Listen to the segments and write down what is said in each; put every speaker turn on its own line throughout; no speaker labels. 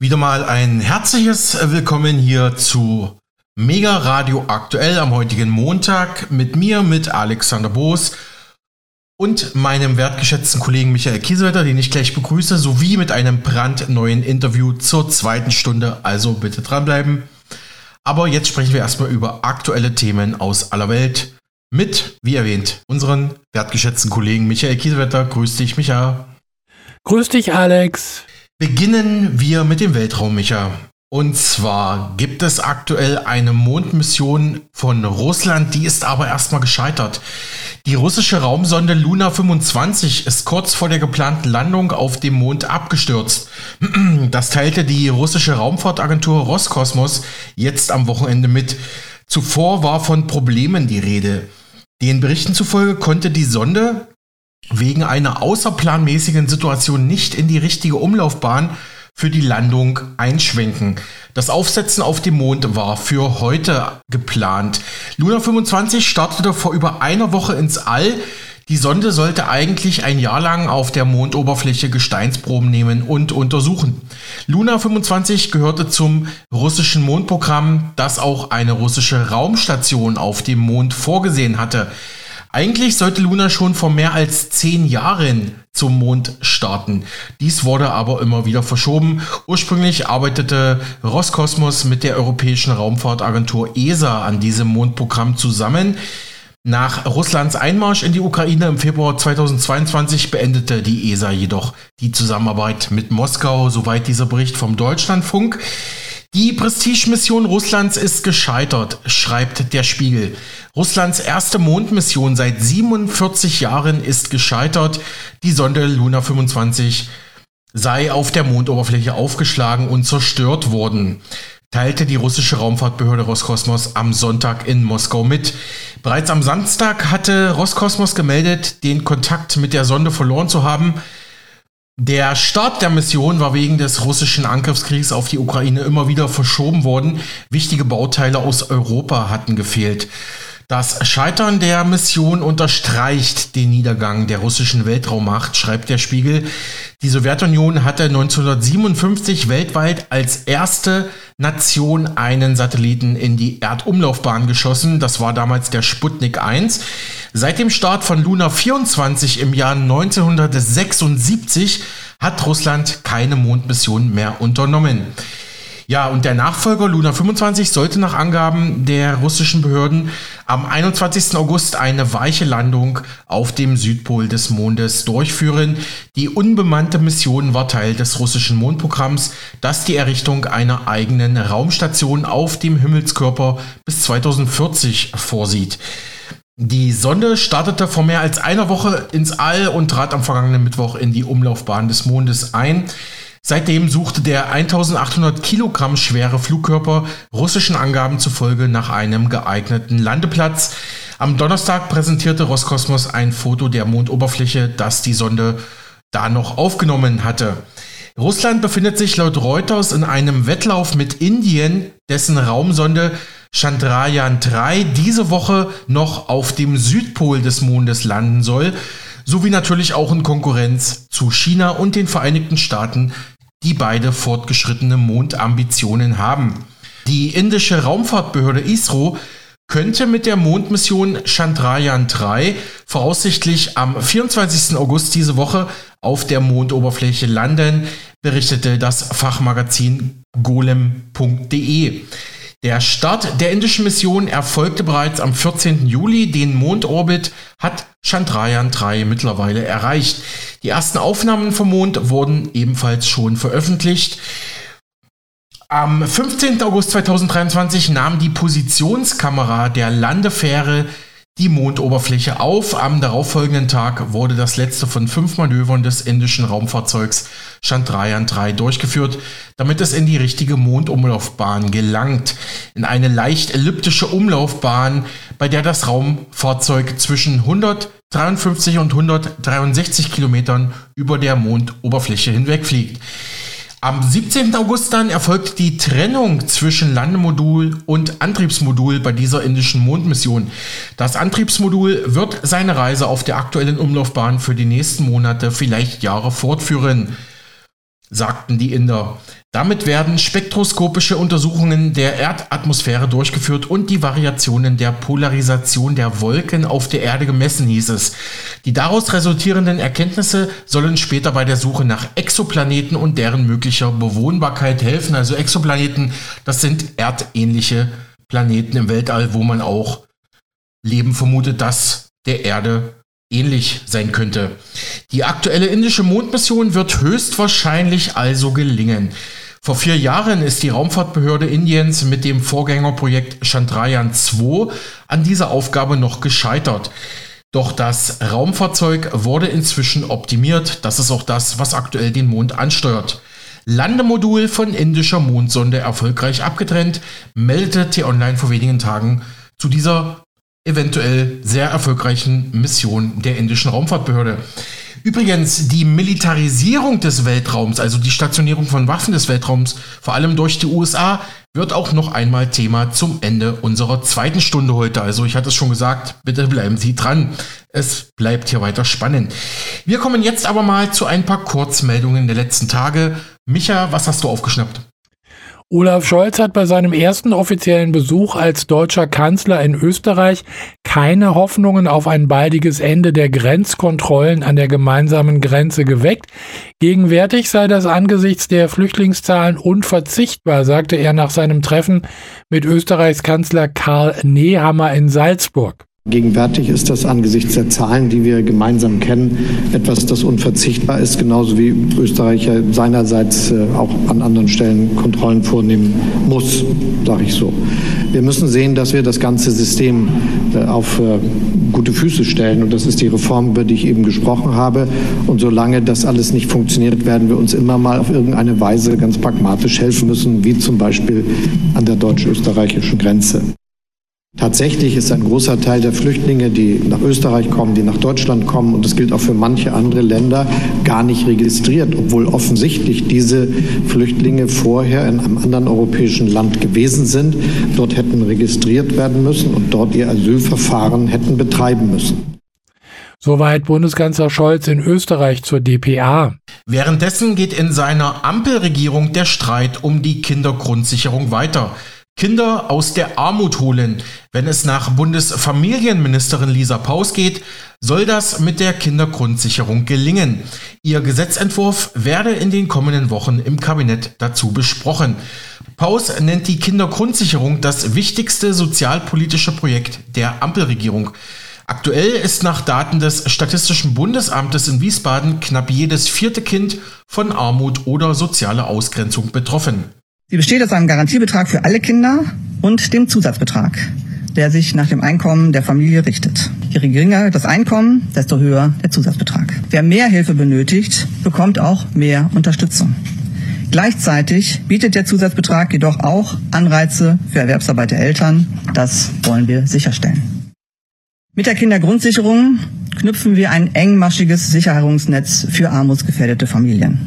Wieder mal ein herzliches Willkommen hier zu Mega Radio Aktuell am heutigen Montag mit mir, mit Alexander Boos und meinem wertgeschätzten Kollegen Michael Kiesewetter, den ich gleich begrüße, sowie mit einem brandneuen Interview zur zweiten Stunde. Also bitte dranbleiben. Aber jetzt sprechen wir erstmal über aktuelle Themen aus aller Welt mit, wie erwähnt, unseren wertgeschätzten Kollegen Michael Kiesewetter. Grüß dich, Micha.
Grüß dich, Alex.
Beginnen wir mit dem Weltraum, Micha. Und zwar gibt es aktuell eine Mondmission von Russland, die ist aber erstmal gescheitert. Die russische Raumsonde Luna 25 ist kurz vor der geplanten Landung auf dem Mond abgestürzt. Das teilte die russische Raumfahrtagentur Roskosmos jetzt am Wochenende mit. Zuvor war von Problemen die Rede. Den Berichten zufolge konnte die Sonde wegen einer außerplanmäßigen Situation nicht in die richtige Umlaufbahn für die Landung einschwenken. Das Aufsetzen auf dem Mond war für heute geplant. Luna 25 startete vor über einer Woche ins All. Die Sonde sollte eigentlich ein Jahr lang auf der Mondoberfläche Gesteinsproben nehmen und untersuchen. Luna 25 gehörte zum russischen Mondprogramm, das auch eine russische Raumstation auf dem Mond vorgesehen hatte. Eigentlich sollte Luna schon vor mehr als zehn Jahren zum Mond starten. Dies wurde aber immer wieder verschoben. Ursprünglich arbeitete Roskosmos mit der Europäischen Raumfahrtagentur ESA an diesem Mondprogramm zusammen. Nach Russlands Einmarsch in die Ukraine im Februar 2022 beendete die ESA jedoch die Zusammenarbeit mit Moskau, soweit dieser Bericht vom Deutschlandfunk. Die Prestigemission Russlands ist gescheitert, schreibt der Spiegel. Russlands erste Mondmission seit 47 Jahren ist gescheitert. Die Sonde Luna 25 sei auf der Mondoberfläche aufgeschlagen und zerstört worden, teilte die russische Raumfahrtbehörde Roskosmos am Sonntag in Moskau mit. Bereits am Samstag hatte Roskosmos gemeldet, den Kontakt mit der Sonde verloren zu haben. Der Start der Mission war wegen des russischen Angriffskriegs auf die Ukraine immer wieder verschoben worden. Wichtige Bauteile aus Europa hatten gefehlt. Das Scheitern der Mission unterstreicht den Niedergang der russischen Weltraummacht, schreibt der Spiegel. Die Sowjetunion hatte 1957 weltweit als erste Nation einen Satelliten in die Erdumlaufbahn geschossen. Das war damals der Sputnik 1. Seit dem Start von Luna 24 im Jahr 1976 hat Russland keine Mondmission mehr unternommen. Ja, und der Nachfolger Luna 25 sollte nach Angaben der russischen Behörden am 21. August eine weiche Landung auf dem Südpol des Mondes durchführen. Die unbemannte Mission war Teil des russischen Mondprogramms, das die Errichtung einer eigenen Raumstation auf dem Himmelskörper bis 2040 vorsieht. Die Sonde startete vor mehr als einer Woche ins All und trat am vergangenen Mittwoch in die Umlaufbahn des Mondes ein. Seitdem suchte der 1800 Kilogramm schwere Flugkörper russischen Angaben zufolge nach einem geeigneten Landeplatz. Am Donnerstag präsentierte Roskosmos ein Foto der Mondoberfläche, das die Sonde da noch aufgenommen hatte. Russland befindet sich laut Reuters in einem Wettlauf mit Indien, dessen Raumsonde Chandrayaan 3 diese Woche noch auf dem Südpol des Mondes landen soll, sowie natürlich auch in Konkurrenz zu China und den Vereinigten Staaten, die beide fortgeschrittene Mondambitionen haben. Die indische Raumfahrtbehörde ISRO könnte mit der Mondmission Chandrayaan 3 voraussichtlich am 24. August diese Woche auf der Mondoberfläche landen, berichtete das Fachmagazin golem.de. Der Start der indischen Mission erfolgte bereits am 14. Juli. Den Mondorbit hat Chandrayaan 3 mittlerweile erreicht. Die ersten Aufnahmen vom Mond wurden ebenfalls schon veröffentlicht. Am 15. August 2023 nahm die Positionskamera der Landefähre die Mondoberfläche auf. Am darauffolgenden Tag wurde das letzte von fünf Manövern des indischen Raumfahrzeugs Chandrayaan 3 durchgeführt, damit es in die richtige Mondumlaufbahn gelangt. In eine leicht elliptische Umlaufbahn, bei der das Raumfahrzeug zwischen 153 und 163 Kilometern über der Mondoberfläche hinwegfliegt. Am 17. August dann erfolgt die Trennung zwischen Landemodul und Antriebsmodul bei dieser indischen Mondmission. Das Antriebsmodul wird seine Reise auf der aktuellen Umlaufbahn für die nächsten Monate, vielleicht Jahre fortführen. Sagten die Inder. Damit werden spektroskopische Untersuchungen der Erdatmosphäre durchgeführt und die Variationen der Polarisation der Wolken auf der Erde gemessen, hieß es. Die daraus resultierenden Erkenntnisse sollen später bei der Suche nach Exoplaneten und deren möglicher Bewohnbarkeit helfen. Also Exoplaneten, das sind erdähnliche Planeten im Weltall, wo man auch Leben vermutet, das der Erde ähnlich sein könnte. Die aktuelle indische Mondmission wird höchstwahrscheinlich also gelingen. Vor vier Jahren ist die Raumfahrtbehörde Indiens mit dem Vorgängerprojekt Chandrayaan 2 an dieser Aufgabe noch gescheitert. Doch das Raumfahrzeug wurde inzwischen optimiert. Das ist auch das, was aktuell den Mond ansteuert. Landemodul von indischer Mondsonde erfolgreich abgetrennt, meldete T-Online vor wenigen Tagen zu dieser eventuell sehr erfolgreichen Mission der indischen Raumfahrtbehörde. Übrigens, die Militarisierung des Weltraums, also die Stationierung von Waffen des Weltraums, vor allem durch die USA, wird auch noch einmal Thema zum Ende unserer zweiten Stunde heute. Also ich hatte es schon gesagt, bitte bleiben Sie dran. Es bleibt hier weiter spannend. Wir kommen jetzt aber mal zu ein paar Kurzmeldungen der letzten Tage. Micha, was hast du aufgeschnappt?
Olaf Scholz hat bei seinem ersten offiziellen Besuch als deutscher Kanzler in Österreich keine Hoffnungen auf ein baldiges Ende der Grenzkontrollen an der gemeinsamen Grenze geweckt. Gegenwärtig sei das angesichts der Flüchtlingszahlen unverzichtbar, sagte er nach seinem Treffen mit Österreichs Kanzler Karl Nehammer in Salzburg.
Gegenwärtig ist das angesichts der Zahlen, die wir gemeinsam kennen, etwas, das unverzichtbar ist, genauso wie Österreich seinerseits äh, auch an anderen Stellen Kontrollen vornehmen muss, sage ich so. Wir müssen sehen, dass wir das ganze System äh, auf äh, gute Füße stellen. Und das ist die Reform, über die ich eben gesprochen habe. Und solange das alles nicht funktioniert, werden wir uns immer mal auf irgendeine Weise ganz pragmatisch helfen müssen, wie zum Beispiel an der deutsch-österreichischen Grenze. Tatsächlich ist ein großer Teil der Flüchtlinge, die nach Österreich kommen, die nach Deutschland kommen, und das gilt auch für manche andere Länder, gar nicht registriert, obwohl offensichtlich diese Flüchtlinge vorher in einem anderen europäischen Land gewesen sind, dort hätten registriert werden müssen und dort ihr Asylverfahren hätten betreiben müssen.
Soweit Bundeskanzler Scholz in Österreich zur DPA.
Währenddessen geht in seiner Ampelregierung der Streit um die Kindergrundsicherung weiter. Kinder aus der Armut holen. Wenn es nach Bundesfamilienministerin Lisa Paus geht, soll das mit der Kindergrundsicherung gelingen. Ihr Gesetzentwurf werde in den kommenden Wochen im Kabinett dazu besprochen. Paus nennt die Kindergrundsicherung das wichtigste sozialpolitische Projekt der Ampelregierung. Aktuell ist nach Daten des Statistischen Bundesamtes in Wiesbaden knapp jedes vierte Kind von Armut oder sozialer Ausgrenzung betroffen.
Sie besteht aus einem Garantiebetrag für alle Kinder und dem Zusatzbetrag, der sich nach dem Einkommen der Familie richtet. Je geringer das Einkommen, desto höher der Zusatzbetrag. Wer mehr Hilfe benötigt, bekommt auch mehr Unterstützung. Gleichzeitig bietet der Zusatzbetrag jedoch auch Anreize für Erwerbsarbeit der Eltern. Das wollen wir sicherstellen. Mit der Kindergrundsicherung knüpfen wir ein engmaschiges Sicherungsnetz für armutsgefährdete Familien.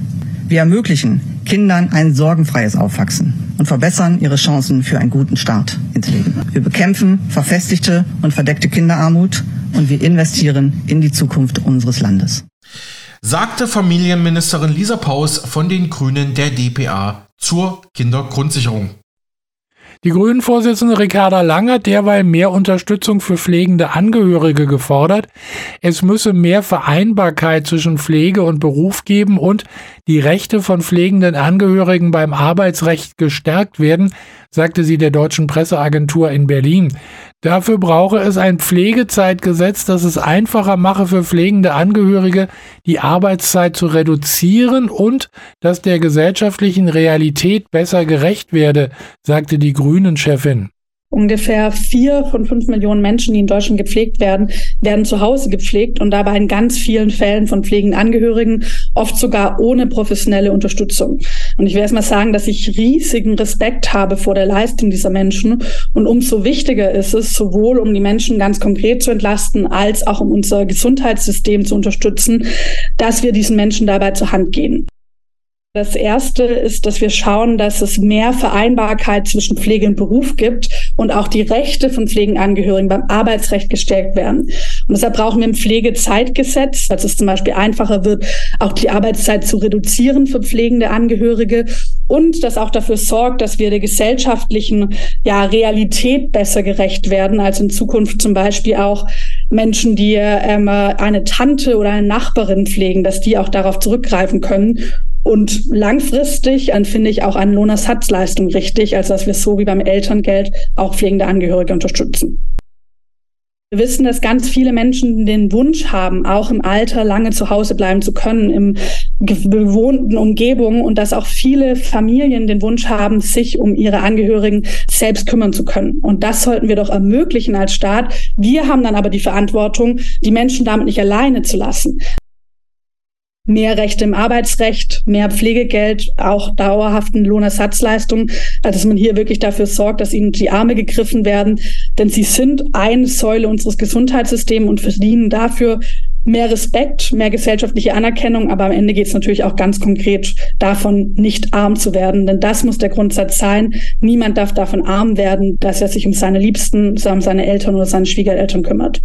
Wir ermöglichen Kindern ein sorgenfreies Aufwachsen und verbessern ihre Chancen für einen guten Start ins Leben. Wir bekämpfen verfestigte und verdeckte Kinderarmut und wir investieren in die Zukunft unseres Landes.
Sagte Familienministerin Lisa Paus von den Grünen der DPA zur Kindergrundsicherung.
Die Grünen-Vorsitzende Ricarda Lang hat derweil mehr Unterstützung für pflegende Angehörige gefordert. Es müsse mehr Vereinbarkeit zwischen Pflege und Beruf geben und die Rechte von pflegenden Angehörigen beim Arbeitsrecht gestärkt werden, sagte sie der deutschen Presseagentur in Berlin. Dafür brauche es ein Pflegezeitgesetz, das es einfacher mache für pflegende Angehörige, die Arbeitszeit zu reduzieren und das der gesellschaftlichen Realität besser gerecht werde, sagte die Grünen-Chefin.
Ungefähr vier von fünf Millionen Menschen, die in Deutschland gepflegt werden, werden zu Hause gepflegt und dabei in ganz vielen Fällen von pflegenden Angehörigen, oft sogar ohne professionelle Unterstützung. Und ich will erst mal sagen, dass ich riesigen Respekt habe vor der Leistung dieser Menschen. Und umso wichtiger ist es, sowohl um die Menschen ganz konkret zu entlasten, als auch um unser Gesundheitssystem zu unterstützen, dass wir diesen Menschen dabei zur Hand gehen. Das erste ist, dass wir schauen, dass es mehr Vereinbarkeit zwischen Pflege und Beruf gibt und auch die Rechte von Pflegenangehörigen beim Arbeitsrecht gestärkt werden. Und deshalb brauchen wir ein Pflegezeitgesetz, dass es zum Beispiel einfacher wird, auch die Arbeitszeit zu reduzieren für pflegende Angehörige und das auch dafür sorgt, dass wir der gesellschaftlichen ja, Realität besser gerecht werden, als in Zukunft zum Beispiel auch Menschen, die ähm, eine Tante oder eine Nachbarin pflegen, dass die auch darauf zurückgreifen können und langfristig finde ich auch eine Lohnersatzleistung richtig, als dass wir so wie beim Elterngeld auch pflegende Angehörige unterstützen. Wir wissen, dass ganz viele Menschen den Wunsch haben, auch im Alter lange zu Hause bleiben zu können, im bewohnten Umgebung und dass auch viele Familien den Wunsch haben, sich um ihre Angehörigen selbst kümmern zu können. Und das sollten wir doch ermöglichen als Staat. Wir haben dann aber die Verantwortung, die Menschen damit nicht alleine zu lassen mehr Rechte im Arbeitsrecht, mehr Pflegegeld, auch dauerhaften Lohnersatzleistungen, dass man hier wirklich dafür sorgt, dass ihnen die Arme gegriffen werden, denn sie sind eine Säule unseres Gesundheitssystems und verdienen dafür mehr Respekt, mehr gesellschaftliche Anerkennung, aber am Ende geht es natürlich auch ganz konkret davon, nicht arm zu werden, denn das muss der Grundsatz sein. Niemand darf davon arm werden, dass er sich um seine Liebsten, um seine Eltern oder seine Schwiegereltern kümmert.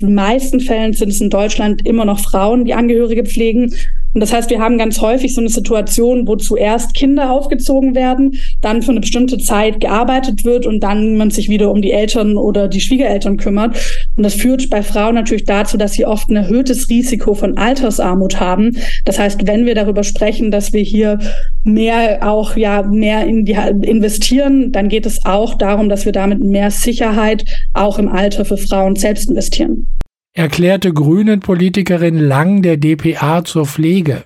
In den meisten Fällen sind es in Deutschland immer noch Frauen, die Angehörige pflegen. Und das heißt, wir haben ganz häufig so eine Situation, wo zuerst Kinder aufgezogen werden, dann für eine bestimmte Zeit gearbeitet wird und dann man sich wieder um die Eltern oder die Schwiegereltern kümmert. Und das führt bei Frauen natürlich dazu, dass sie oft ein erhöhtes Risiko von Altersarmut haben. Das heißt, wenn wir darüber sprechen, dass wir hier mehr auch ja mehr in die investieren, dann geht es auch darum, dass wir damit mehr Sicherheit auch im Alter für Frauen selbst investieren
erklärte Grünen-Politikerin Lang der DPA zur Pflege.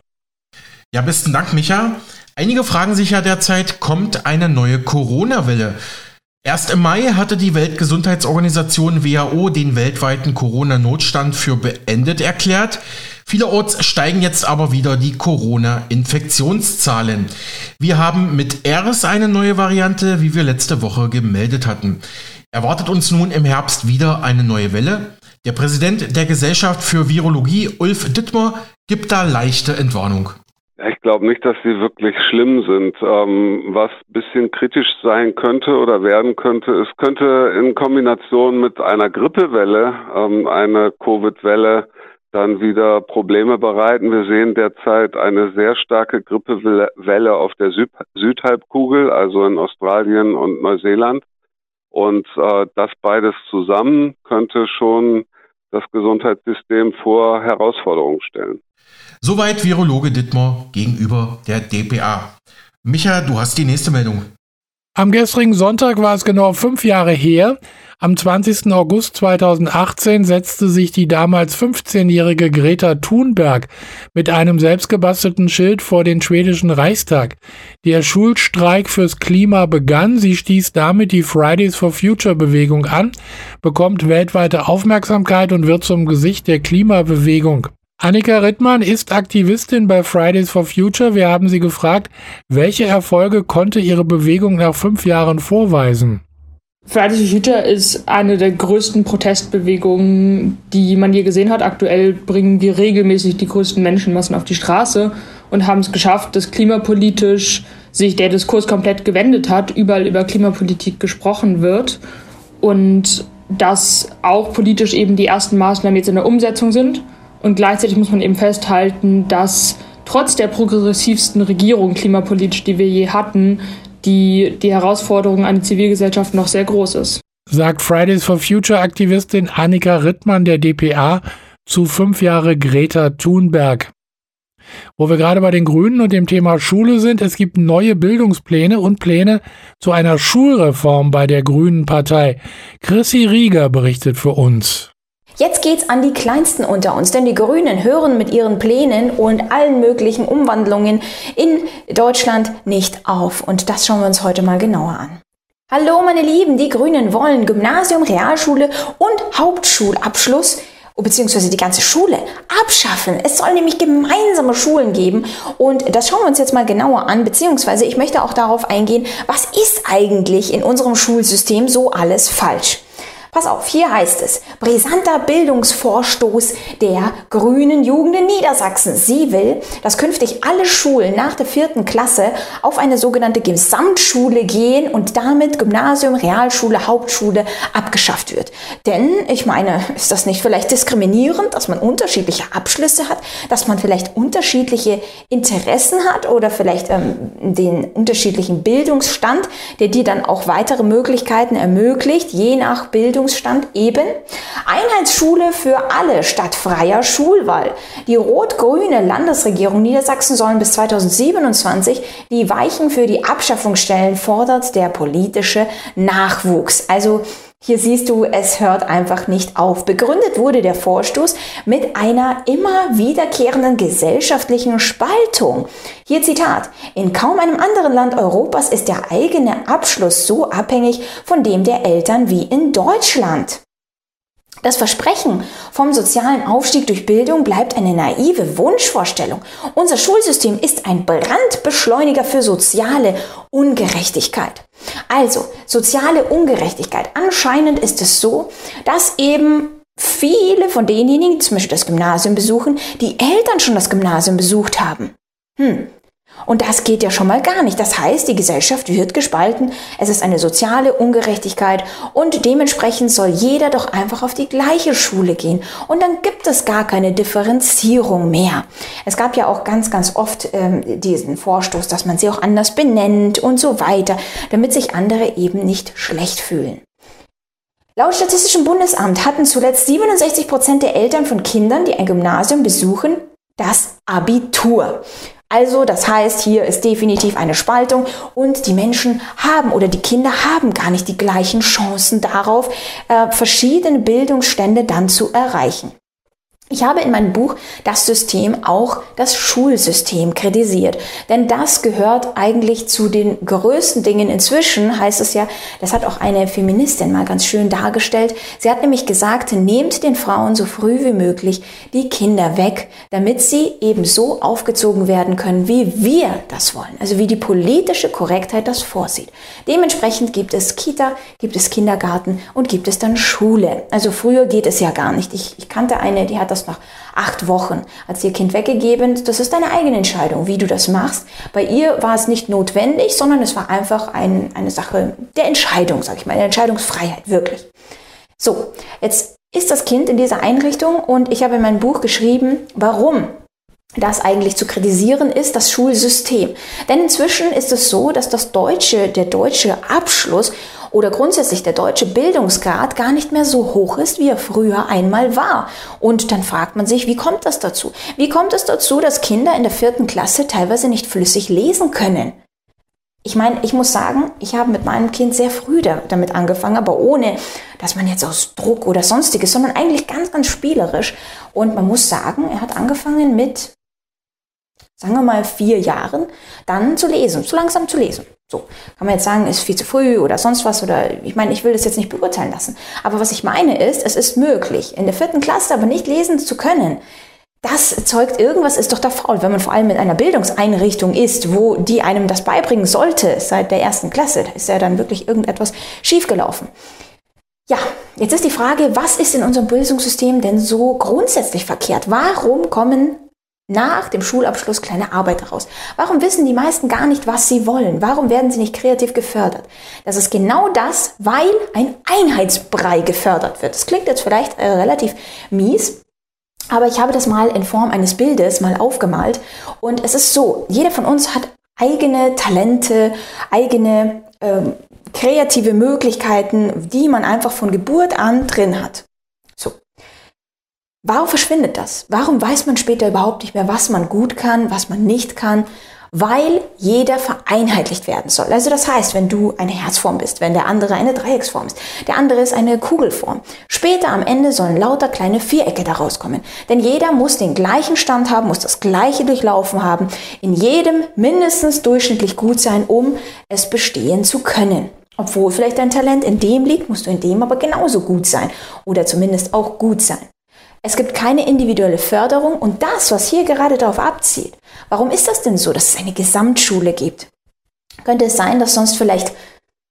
Ja, besten Dank, Micha. Einige fragen sich ja derzeit, kommt eine neue Corona-Welle? Erst im Mai hatte die Weltgesundheitsorganisation WHO den weltweiten Corona-Notstand für beendet erklärt. Vielerorts steigen jetzt aber wieder die Corona-Infektionszahlen. Wir haben mit ERS eine neue Variante, wie wir letzte Woche gemeldet hatten. Erwartet uns nun im Herbst wieder eine neue Welle? Der Präsident der Gesellschaft für Virologie, Ulf Dittmer, gibt da leichte Entwarnung.
Ich glaube nicht, dass sie wirklich schlimm sind. Ähm, was bisschen kritisch sein könnte oder werden könnte, es könnte in Kombination mit einer Grippewelle, ähm, eine Covid-Welle, dann wieder Probleme bereiten. Wir sehen derzeit eine sehr starke Grippewelle auf der Süd Südhalbkugel, also in Australien und Neuseeland. Und äh, das beides zusammen könnte schon das Gesundheitssystem vor Herausforderungen stellen.
Soweit Virologe Dittmer gegenüber der DPA. Micha, du hast die nächste Meldung.
Am gestrigen Sonntag war es genau fünf Jahre her. Am 20. August 2018 setzte sich die damals 15-jährige Greta Thunberg mit einem selbstgebastelten Schild vor den schwedischen Reichstag. Der Schulstreik fürs Klima begann. Sie stieß damit die Fridays for Future Bewegung an, bekommt weltweite Aufmerksamkeit und wird zum Gesicht der Klimabewegung. Annika Rittmann ist Aktivistin bei Fridays for Future. Wir haben sie gefragt, welche Erfolge konnte ihre Bewegung nach fünf Jahren vorweisen?
Fridays for Future ist eine der größten Protestbewegungen, die man je gesehen hat. Aktuell bringen wir regelmäßig die größten Menschenmassen auf die Straße und haben es geschafft, dass klimapolitisch sich der Diskurs komplett gewendet hat, überall über Klimapolitik gesprochen wird und dass auch politisch eben die ersten Maßnahmen jetzt in der Umsetzung sind und gleichzeitig muss man eben festhalten, dass trotz der progressivsten Regierung klimapolitisch, die wir je hatten, die, die Herausforderung an die Zivilgesellschaft noch sehr groß ist.
Sagt Fridays for Future Aktivistin Annika Rittmann der DPA zu fünf Jahre Greta Thunberg. Wo wir gerade bei den Grünen und dem Thema Schule sind, es gibt neue Bildungspläne und Pläne zu einer Schulreform bei der Grünen Partei. Chrissy Rieger berichtet für uns.
Jetzt geht's an die Kleinsten unter uns, denn die Grünen hören mit ihren Plänen und allen möglichen Umwandlungen in Deutschland nicht auf. Und das schauen wir uns heute mal genauer an. Hallo meine Lieben, die Grünen wollen Gymnasium, Realschule und Hauptschulabschluss beziehungsweise die ganze Schule abschaffen. Es soll nämlich gemeinsame Schulen geben und das schauen wir uns jetzt mal genauer an, beziehungsweise ich möchte auch darauf eingehen, was ist eigentlich in unserem Schulsystem so alles falsch. Pass auf, hier heißt es, brisanter Bildungsvorstoß der grünen Jugend in Niedersachsen. Sie will, dass künftig alle Schulen nach der vierten Klasse auf eine sogenannte Gesamtschule gehen und damit Gymnasium, Realschule, Hauptschule abgeschafft wird. Denn, ich meine, ist das nicht vielleicht diskriminierend, dass man unterschiedliche Abschlüsse hat, dass man vielleicht unterschiedliche Interessen hat oder vielleicht ähm, den unterschiedlichen Bildungsstand, der dir dann auch weitere Möglichkeiten ermöglicht, je nach Bildung Bildungsstand eben Einheitsschule für alle statt freier Schulwahl. Die rot-grüne Landesregierung Niedersachsen sollen bis 2027 die Weichen für die Abschaffung stellen, fordert der politische Nachwuchs. Also hier siehst du, es hört einfach nicht auf. Begründet wurde der Vorstoß mit einer immer wiederkehrenden gesellschaftlichen Spaltung. Hier Zitat. In kaum einem anderen Land Europas ist der eigene Abschluss so abhängig von dem der Eltern wie in Deutschland. Das Versprechen vom sozialen Aufstieg durch Bildung bleibt eine naive Wunschvorstellung. Unser Schulsystem ist ein Brandbeschleuniger für soziale Ungerechtigkeit. Also, soziale Ungerechtigkeit. Anscheinend ist es so, dass eben viele von denjenigen, die zum Beispiel das Gymnasium besuchen, die Eltern schon das Gymnasium besucht haben. Hm, und das geht ja schon mal gar nicht. Das heißt, die Gesellschaft wird gespalten, es ist eine soziale Ungerechtigkeit und dementsprechend soll jeder doch einfach auf die gleiche Schule gehen. Und dann gibt es gar keine Differenzierung mehr. Es gab ja auch ganz, ganz oft ähm, diesen Vorstoß, dass man sie auch anders benennt und so weiter, damit sich andere eben nicht schlecht fühlen. Laut Statistischem Bundesamt hatten zuletzt 67 Prozent der Eltern von Kindern, die ein Gymnasium besuchen, das Abitur. Also, das heißt, hier ist definitiv eine Spaltung und die Menschen haben oder die Kinder haben gar nicht die gleichen Chancen darauf, äh, verschiedene Bildungsstände dann zu erreichen. Ich habe in meinem Buch das System auch das Schulsystem kritisiert, denn das gehört eigentlich zu den größten Dingen. Inzwischen heißt es ja, das hat auch eine Feministin mal ganz schön dargestellt. Sie hat nämlich gesagt, nehmt den Frauen so früh wie möglich die Kinder weg, damit sie eben so aufgezogen werden können, wie wir das wollen, also wie die politische Korrektheit das vorsieht. Dementsprechend gibt es Kita, gibt es Kindergarten und gibt es dann Schule. Also früher geht es ja gar nicht. Ich, ich kannte eine, die hat das nach acht Wochen, hat sie ihr Kind weggegeben. Das ist deine eigene Entscheidung, wie du das machst. Bei ihr war es nicht notwendig, sondern es war einfach ein, eine Sache der Entscheidung, sag ich mal, eine Entscheidungsfreiheit, wirklich. So, jetzt ist das Kind in dieser Einrichtung und ich habe in meinem Buch geschrieben, warum das eigentlich zu kritisieren ist, das Schulsystem. Denn inzwischen ist es so, dass das deutsche, der deutsche Abschluss oder grundsätzlich der deutsche Bildungsgrad gar nicht mehr so hoch ist, wie er früher einmal war. Und dann fragt man sich, wie kommt das dazu? Wie kommt es dazu, dass Kinder in der vierten Klasse teilweise nicht flüssig lesen können? Ich meine, ich muss sagen, ich habe mit meinem Kind sehr früh damit angefangen, aber ohne, dass man jetzt aus Druck oder sonstiges, sondern eigentlich ganz, ganz spielerisch. Und man muss sagen, er hat angefangen mit sagen wir mal vier Jahren, dann zu lesen, zu langsam zu lesen. So, kann man jetzt sagen, ist viel zu früh oder sonst was oder ich meine, ich will das jetzt nicht beurteilen lassen. Aber was ich meine ist, es ist möglich, in der vierten Klasse aber nicht lesen zu können. Das zeugt, irgendwas ist doch da faul, wenn man vor allem in einer Bildungseinrichtung ist, wo die einem das beibringen sollte seit der ersten Klasse. Da ist ja dann wirklich irgendetwas schiefgelaufen. Ja, jetzt ist die Frage, was ist in unserem Bildungssystem denn so grundsätzlich verkehrt? Warum kommen nach dem Schulabschluss kleine Arbeit raus. Warum wissen die meisten gar nicht, was sie wollen? Warum werden sie nicht kreativ gefördert? Das ist genau das, weil ein Einheitsbrei gefördert wird. Das klingt jetzt vielleicht äh, relativ mies, aber ich habe das mal in Form eines Bildes mal aufgemalt und es ist so, jeder von uns hat eigene Talente, eigene ähm, kreative Möglichkeiten, die man einfach von Geburt an drin hat. Warum verschwindet das? Warum weiß man später überhaupt nicht mehr, was man gut kann, was man nicht kann? Weil jeder vereinheitlicht werden soll. Also das heißt, wenn du eine Herzform bist, wenn der andere eine Dreiecksform ist, der andere ist eine Kugelform. Später am Ende sollen lauter kleine Vierecke daraus kommen. Denn jeder muss den gleichen Stand haben, muss das gleiche durchlaufen haben, in jedem mindestens durchschnittlich gut sein, um es bestehen zu können. Obwohl vielleicht dein Talent in dem liegt, musst du in dem aber genauso gut sein oder zumindest auch gut sein. Es gibt keine individuelle Förderung und das, was hier gerade darauf abzielt. Warum ist das denn so, dass es eine Gesamtschule gibt? Könnte es sein, dass sonst vielleicht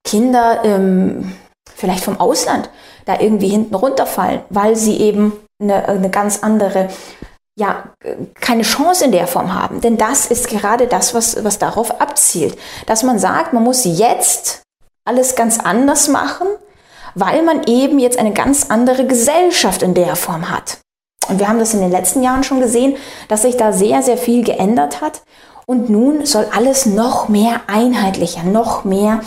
Kinder ähm, vielleicht vom Ausland da irgendwie hinten runterfallen, weil sie eben eine, eine ganz andere ja, keine Chance in der Form haben. Denn das ist gerade das, was, was darauf abzielt. Dass man sagt, man muss jetzt alles ganz anders machen, weil man eben jetzt eine ganz andere Gesellschaft in der Form hat. Und wir haben das in den letzten Jahren schon gesehen, dass sich da sehr, sehr viel geändert hat. Und nun soll alles noch mehr einheitlicher, noch mehr,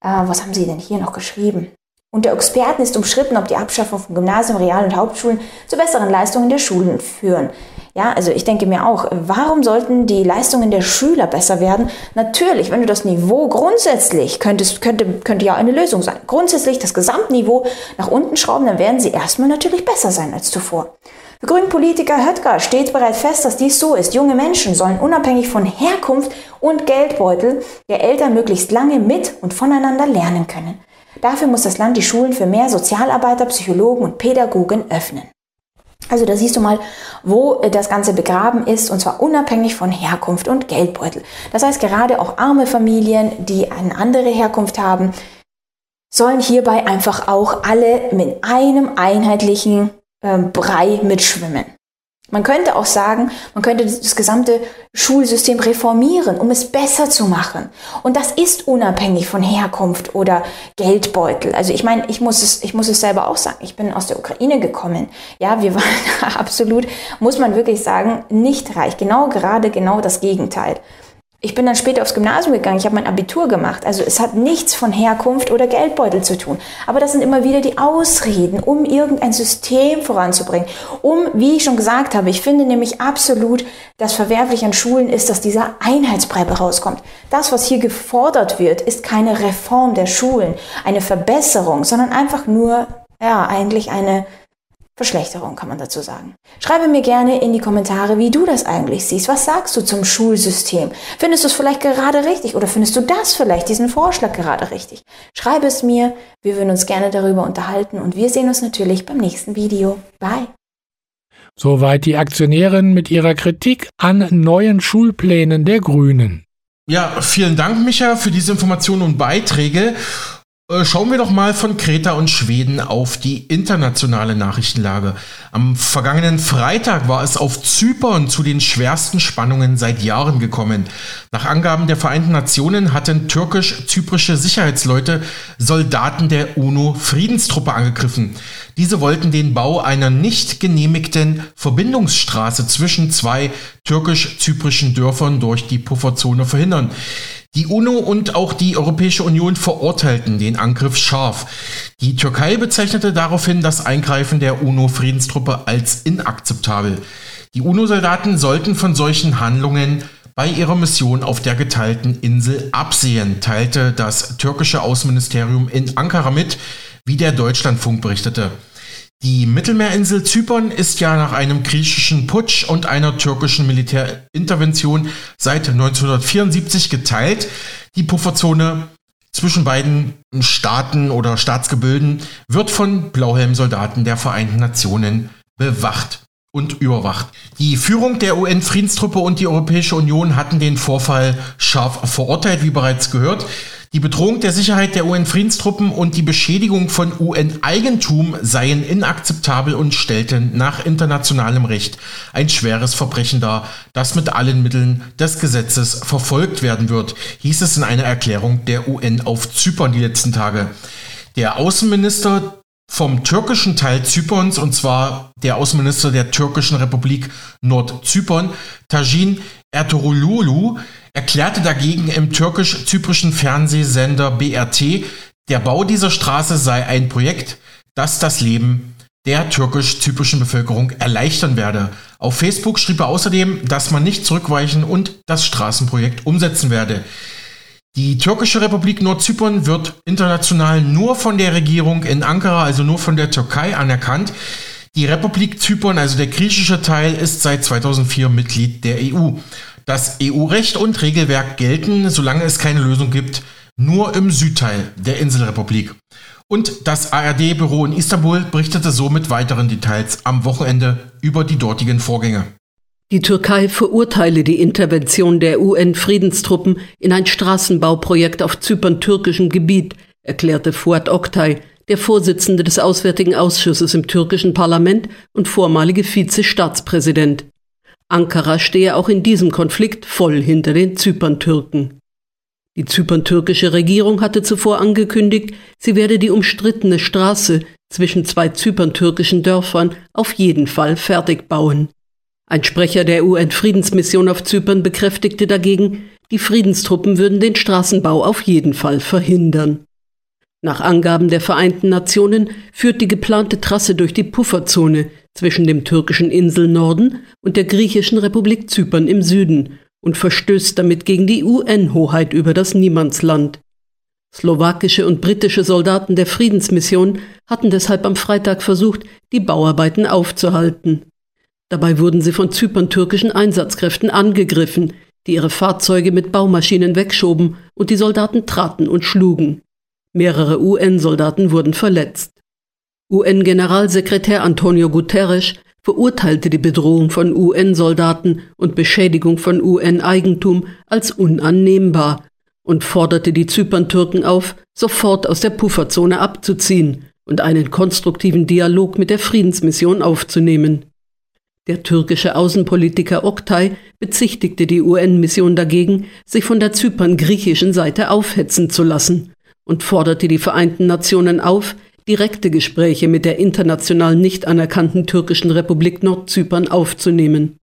äh, was haben Sie denn hier noch geschrieben? Unter Experten ist umschritten, ob die Abschaffung von Gymnasien, Real- und Hauptschulen zu besseren Leistungen der Schulen führen. Ja, also ich denke mir auch, warum sollten die Leistungen der Schüler besser werden? Natürlich, wenn du das Niveau grundsätzlich, könntest, könnte, könnte ja eine Lösung sein, grundsätzlich das Gesamtniveau nach unten schrauben, dann werden sie erstmal natürlich besser sein als zuvor. Für grünen Politiker Höttger steht bereits fest, dass dies so ist. Junge Menschen sollen unabhängig von Herkunft und Geldbeutel der Eltern möglichst lange mit und voneinander lernen können. Dafür muss das Land die Schulen für mehr Sozialarbeiter, Psychologen und Pädagogen öffnen. Also da siehst du mal, wo das Ganze begraben ist, und zwar unabhängig von Herkunft und Geldbeutel. Das heißt, gerade auch arme Familien, die eine andere Herkunft haben, sollen hierbei einfach auch alle mit einem einheitlichen äh, Brei mitschwimmen. Man könnte auch sagen, man könnte das gesamte Schulsystem reformieren, um es besser zu machen. Und das ist unabhängig von Herkunft oder Geldbeutel. Also ich meine, ich muss es, ich muss es selber auch sagen. Ich bin aus der Ukraine gekommen. Ja, wir waren absolut, muss man wirklich sagen, nicht reich. Genau gerade genau das Gegenteil. Ich bin dann später aufs Gymnasium gegangen, ich habe mein Abitur gemacht. Also es hat nichts von Herkunft oder Geldbeutel zu tun. Aber das sind immer wieder die Ausreden, um irgendein System voranzubringen. Um, wie ich schon gesagt habe, ich finde nämlich absolut, das verwerflich an Schulen ist, dass dieser Einheitsbrei rauskommt. Das, was hier gefordert wird, ist keine Reform der Schulen, eine Verbesserung, sondern einfach nur, ja, eigentlich eine Verschlechterung kann man dazu sagen. Schreibe mir gerne in die Kommentare, wie du das eigentlich siehst. Was sagst du zum Schulsystem? Findest du es vielleicht gerade richtig oder findest du das vielleicht, diesen Vorschlag gerade richtig? Schreibe es mir, wir würden uns gerne darüber unterhalten und wir sehen uns natürlich beim nächsten Video. Bye.
Soweit die Aktionärin mit ihrer Kritik an neuen Schulplänen der Grünen.
Ja, vielen Dank, Micha, für diese Informationen und Beiträge. Äh, schauen wir doch mal von Kreta und Schweden auf die internationale Nachrichtenlage. Am vergangenen Freitag war es auf Zypern zu den schwersten Spannungen seit Jahren gekommen. Nach Angaben der Vereinten Nationen hatten türkisch-zyprische Sicherheitsleute Soldaten der UNO-Friedenstruppe angegriffen. Diese wollten den Bau einer nicht genehmigten Verbindungsstraße zwischen zwei türkisch-zyprischen Dörfern durch die Pufferzone verhindern. Die UNO und auch die Europäische Union verurteilten den Angriff scharf. Die Türkei bezeichnete daraufhin das Eingreifen der UNO-Friedenstruppe als inakzeptabel. Die UNO-Soldaten sollten von solchen Handlungen bei ihrer Mission auf der geteilten Insel absehen, teilte das türkische Außenministerium in Ankara mit, wie der Deutschlandfunk berichtete. Die Mittelmeerinsel Zypern ist ja nach einem griechischen Putsch und einer türkischen Militärintervention seit 1974 geteilt. Die Pufferzone zwischen beiden Staaten oder Staatsgebilden wird von Blauhelmsoldaten der Vereinten Nationen bewacht und überwacht. Die Führung der UN-Friedenstruppe und die Europäische Union hatten den Vorfall scharf verurteilt, wie bereits gehört. Die Bedrohung der Sicherheit der UN-Friedenstruppen und die Beschädigung von UN-Eigentum seien inakzeptabel und stellten nach internationalem Recht ein schweres Verbrechen dar, das mit allen Mitteln des Gesetzes verfolgt werden wird, hieß es in einer Erklärung der UN auf Zypern die letzten Tage. Der Außenminister vom türkischen Teil Zyperns, und zwar der Außenminister der türkischen Republik Nordzypern, Tajin Ertuğrululu, erklärte dagegen im türkisch-zyprischen Fernsehsender BRT, der Bau dieser Straße sei ein Projekt, das das Leben der türkisch-zyprischen Bevölkerung erleichtern werde. Auf Facebook schrieb er außerdem, dass man nicht zurückweichen und das Straßenprojekt umsetzen werde. Die türkische Republik Nordzypern wird international nur von der Regierung in Ankara, also nur von der Türkei anerkannt. Die Republik Zypern, also der griechische Teil, ist seit 2004 Mitglied der EU. Das EU-Recht und Regelwerk gelten, solange es keine Lösung gibt, nur im Südteil der Inselrepublik. Und das ARD-Büro in Istanbul berichtete somit weiteren Details am Wochenende über die dortigen Vorgänge.
Die Türkei verurteile die Intervention der UN-Friedenstruppen in ein Straßenbauprojekt auf zypern-türkischem Gebiet, erklärte Fuat Oktay, der Vorsitzende des Auswärtigen Ausschusses im türkischen Parlament und vormalige Vize-Staatspräsident. Ankara stehe auch in diesem Konflikt voll hinter den Zyperntürken. Die zyperntürkische Regierung hatte zuvor angekündigt, sie werde die umstrittene Straße zwischen zwei zyperntürkischen Dörfern auf jeden Fall fertig bauen. Ein Sprecher der UN-Friedensmission auf Zypern bekräftigte dagegen, die Friedenstruppen würden den Straßenbau auf jeden Fall verhindern. Nach Angaben der Vereinten Nationen führt die geplante Trasse durch die Pufferzone zwischen dem türkischen Inselnorden und der griechischen Republik Zypern im Süden und verstößt damit gegen die UN-Hoheit über das Niemandsland. Slowakische und britische Soldaten der Friedensmission hatten deshalb am Freitag versucht, die Bauarbeiten aufzuhalten. Dabei wurden sie von zyperntürkischen Einsatzkräften angegriffen, die ihre Fahrzeuge mit Baumaschinen wegschoben und die Soldaten traten und schlugen. Mehrere UN-Soldaten wurden verletzt. UN-Generalsekretär Antonio Guterres verurteilte die Bedrohung von UN-Soldaten und Beschädigung von UN-Eigentum als unannehmbar und forderte die Zyperntürken auf, sofort aus der Pufferzone abzuziehen und einen konstruktiven Dialog mit der Friedensmission aufzunehmen. Der türkische Außenpolitiker Oktay bezichtigte die UN-Mission dagegen, sich von der zypern-griechischen Seite aufhetzen zu lassen und forderte die Vereinten Nationen auf, direkte Gespräche mit der international nicht anerkannten türkischen Republik Nordzypern aufzunehmen.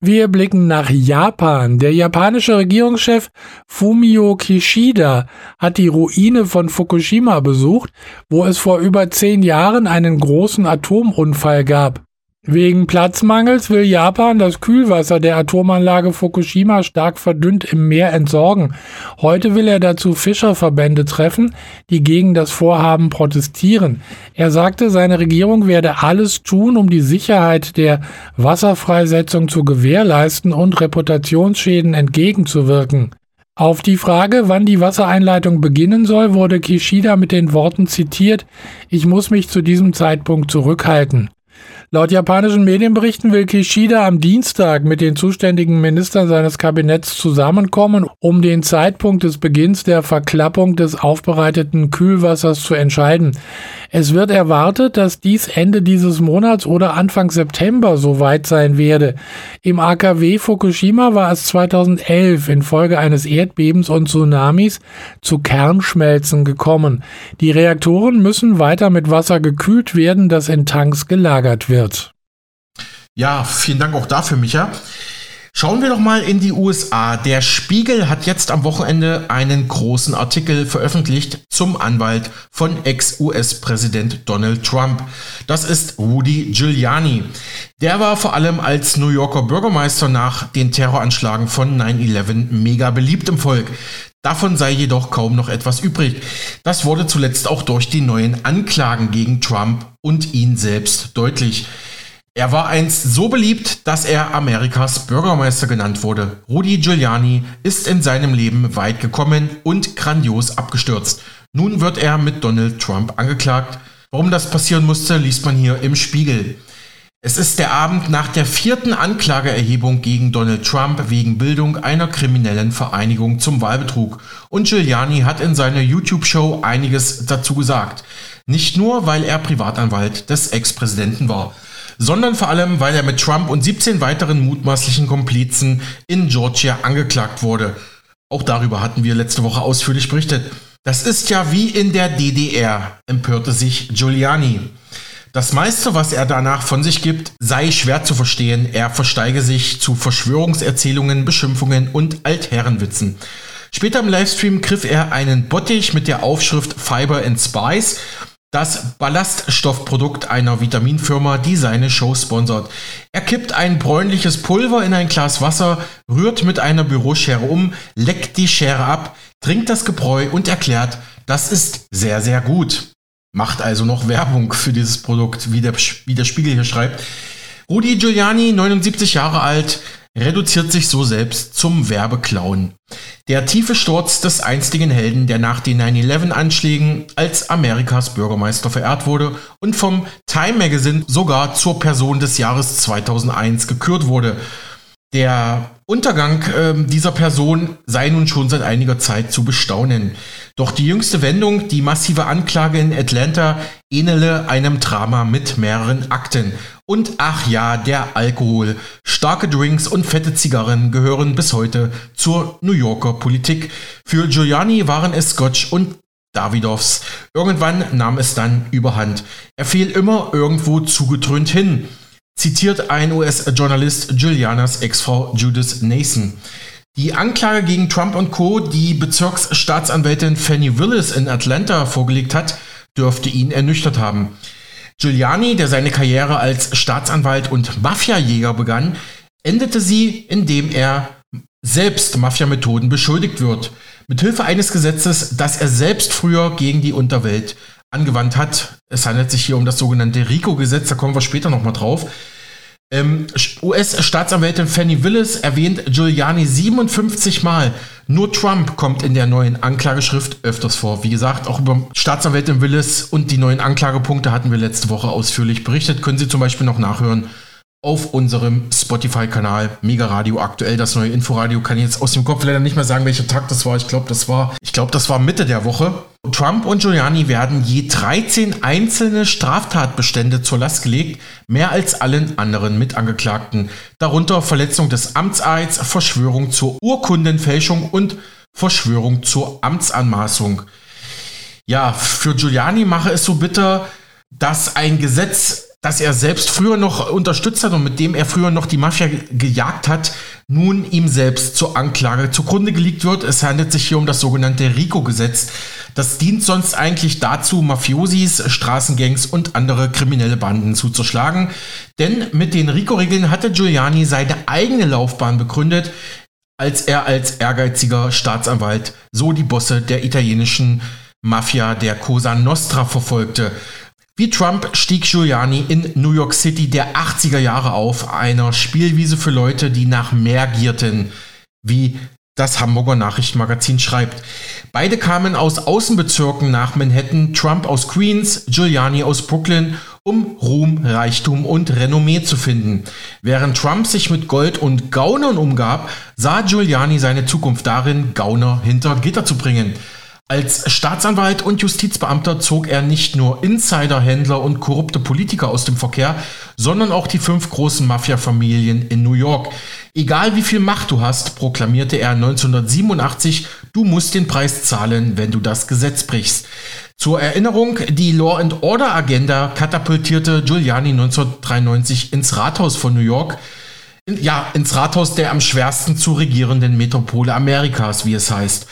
Wir blicken nach Japan. Der japanische Regierungschef Fumio Kishida hat die Ruine von Fukushima besucht, wo es vor über zehn Jahren einen großen Atomunfall gab. Wegen Platzmangels will Japan das Kühlwasser der Atomanlage Fukushima stark verdünnt im Meer entsorgen. Heute will er dazu Fischerverbände treffen, die gegen das Vorhaben protestieren. Er sagte, seine Regierung werde alles tun, um die Sicherheit der Wasserfreisetzung zu gewährleisten und Reputationsschäden entgegenzuwirken. Auf die Frage, wann die Wassereinleitung beginnen soll, wurde Kishida mit den Worten zitiert, ich muss mich zu diesem Zeitpunkt zurückhalten. Laut japanischen Medienberichten will Kishida am Dienstag mit den zuständigen Ministern seines Kabinetts zusammenkommen, um den Zeitpunkt des Beginns der Verklappung des aufbereiteten Kühlwassers zu entscheiden. Es wird erwartet, dass dies Ende dieses Monats oder Anfang September soweit sein werde. Im AKW Fukushima war es 2011 infolge eines Erdbebens und Tsunamis zu Kernschmelzen gekommen. Die Reaktoren müssen weiter mit Wasser gekühlt werden, das in Tanks gelagert wird wird.
Ja, vielen Dank auch dafür, Micha. Schauen wir doch mal in die USA. Der Spiegel hat jetzt am Wochenende einen großen Artikel veröffentlicht zum Anwalt von Ex-US-Präsident Donald Trump. Das ist Rudy Giuliani. Der war vor allem als New Yorker Bürgermeister nach den Terroranschlagen von 9-11 mega beliebt im Volk. Davon sei jedoch kaum noch etwas übrig. Das wurde zuletzt auch durch die neuen Anklagen gegen Trump und ihn selbst deutlich. Er war einst so beliebt, dass er Amerikas Bürgermeister genannt wurde. Rudy Giuliani ist in seinem Leben weit gekommen und grandios abgestürzt. Nun wird er mit Donald Trump angeklagt. Warum das passieren musste, liest man hier im Spiegel. Es ist der Abend nach der vierten Anklageerhebung gegen Donald Trump wegen Bildung einer kriminellen Vereinigung zum Wahlbetrug. Und Giuliani hat in seiner YouTube-Show einiges dazu gesagt. Nicht nur, weil er Privatanwalt des Ex-Präsidenten war sondern vor allem, weil er mit Trump und 17 weiteren mutmaßlichen Komplizen in Georgia angeklagt wurde. Auch darüber hatten wir letzte Woche ausführlich berichtet. Das ist ja wie in der DDR, empörte sich Giuliani. Das meiste, was er danach von sich gibt, sei schwer zu verstehen. Er versteige sich zu Verschwörungserzählungen, Beschimpfungen und Altherrenwitzen. Später im Livestream griff er einen Bottich mit der Aufschrift Fiber and Spice das Ballaststoffprodukt einer Vitaminfirma, die seine Show sponsert. Er kippt ein bräunliches Pulver in ein Glas Wasser, rührt mit einer Büroschere um, leckt die Schere ab, trinkt das Gebräu und erklärt, das ist sehr, sehr gut. Macht also noch Werbung für dieses Produkt, wie der, wie der Spiegel hier schreibt. Rudi Giuliani, 79 Jahre alt, reduziert sich so selbst zum Werbeclown. Der tiefe Sturz des einstigen Helden, der nach den 9-11-Anschlägen als Amerikas Bürgermeister verehrt wurde und vom Time Magazine sogar zur Person des Jahres 2001 gekürt wurde. Der Untergang äh, dieser Person sei nun schon seit einiger Zeit zu bestaunen. Doch die jüngste Wendung, die massive Anklage in Atlanta, ähnele einem Drama mit mehreren Akten. Und ach ja, der Alkohol. Starke Drinks und fette Zigarren gehören bis heute zur New Yorker Politik. Für Giuliani waren es Scotch und Davidoffs. Irgendwann nahm es dann überhand. Er fiel immer irgendwo zugetrönt hin, zitiert ein US-Journalist Julianas Ex-Frau Judith Nason. Die Anklage gegen Trump und Co., die Bezirksstaatsanwältin Fanny Willis in Atlanta vorgelegt hat, dürfte ihn ernüchtert haben. Giuliani, der seine Karriere als Staatsanwalt und Mafiajäger begann, endete sie, indem er selbst Mafiamethoden beschuldigt wird. Mithilfe eines Gesetzes, das er selbst früher gegen die Unterwelt angewandt hat. Es handelt sich hier um das sogenannte RICO-Gesetz, da kommen wir später nochmal drauf. Ähm, US-Staatsanwältin Fanny Willis erwähnt Giuliani 57 Mal. Nur Trump kommt in der neuen Anklageschrift öfters vor. Wie gesagt, auch über Staatsanwältin Willis und die neuen Anklagepunkte hatten wir letzte Woche ausführlich berichtet. Können Sie zum Beispiel noch nachhören auf unserem Spotify-Kanal Mega Radio aktuell. Das neue Inforadio kann ich jetzt aus dem Kopf leider nicht mehr sagen, welcher Tag das war. Ich glaube, das war, ich glaube, das war Mitte der Woche. Trump und Giuliani werden je 13 einzelne Straftatbestände zur Last gelegt, mehr als allen anderen Mitangeklagten. Darunter Verletzung des Amtseids, Verschwörung zur Urkundenfälschung und Verschwörung zur Amtsanmaßung. Ja, für Giuliani mache es so bitter, dass ein Gesetz das er selbst früher noch unterstützt hat und mit dem er früher noch die Mafia gejagt hat, nun ihm selbst zur Anklage zugrunde gelegt wird. Es handelt sich hier um das sogenannte RICO-Gesetz. Das dient sonst eigentlich dazu, Mafiosis, Straßengangs und andere kriminelle Banden zuzuschlagen. Denn mit den RICO-Regeln hatte Giuliani seine eigene Laufbahn begründet, als er als ehrgeiziger Staatsanwalt so die Bosse der italienischen Mafia der Cosa Nostra verfolgte. Wie Trump stieg Giuliani in New York City der 80er Jahre auf, einer Spielwiese für Leute, die nach mehr gierten, wie das Hamburger Nachrichtenmagazin schreibt. Beide kamen aus Außenbezirken nach Manhattan, Trump aus Queens, Giuliani aus Brooklyn, um Ruhm, Reichtum und Renommee zu finden. Während Trump sich mit Gold und Gaunern umgab, sah Giuliani seine Zukunft darin, Gauner hinter Gitter zu bringen. Als Staatsanwalt und Justizbeamter zog er nicht nur Insider, Händler und korrupte Politiker aus dem Verkehr, sondern auch die fünf großen Mafia-Familien in New York. Egal wie viel Macht du hast, proklamierte er 1987, du musst den Preis zahlen, wenn du das Gesetz brichst. Zur Erinnerung, die Law and Order Agenda katapultierte Giuliani 1993 ins Rathaus von New York, ja, ins Rathaus der am schwersten zu regierenden Metropole Amerikas, wie es heißt.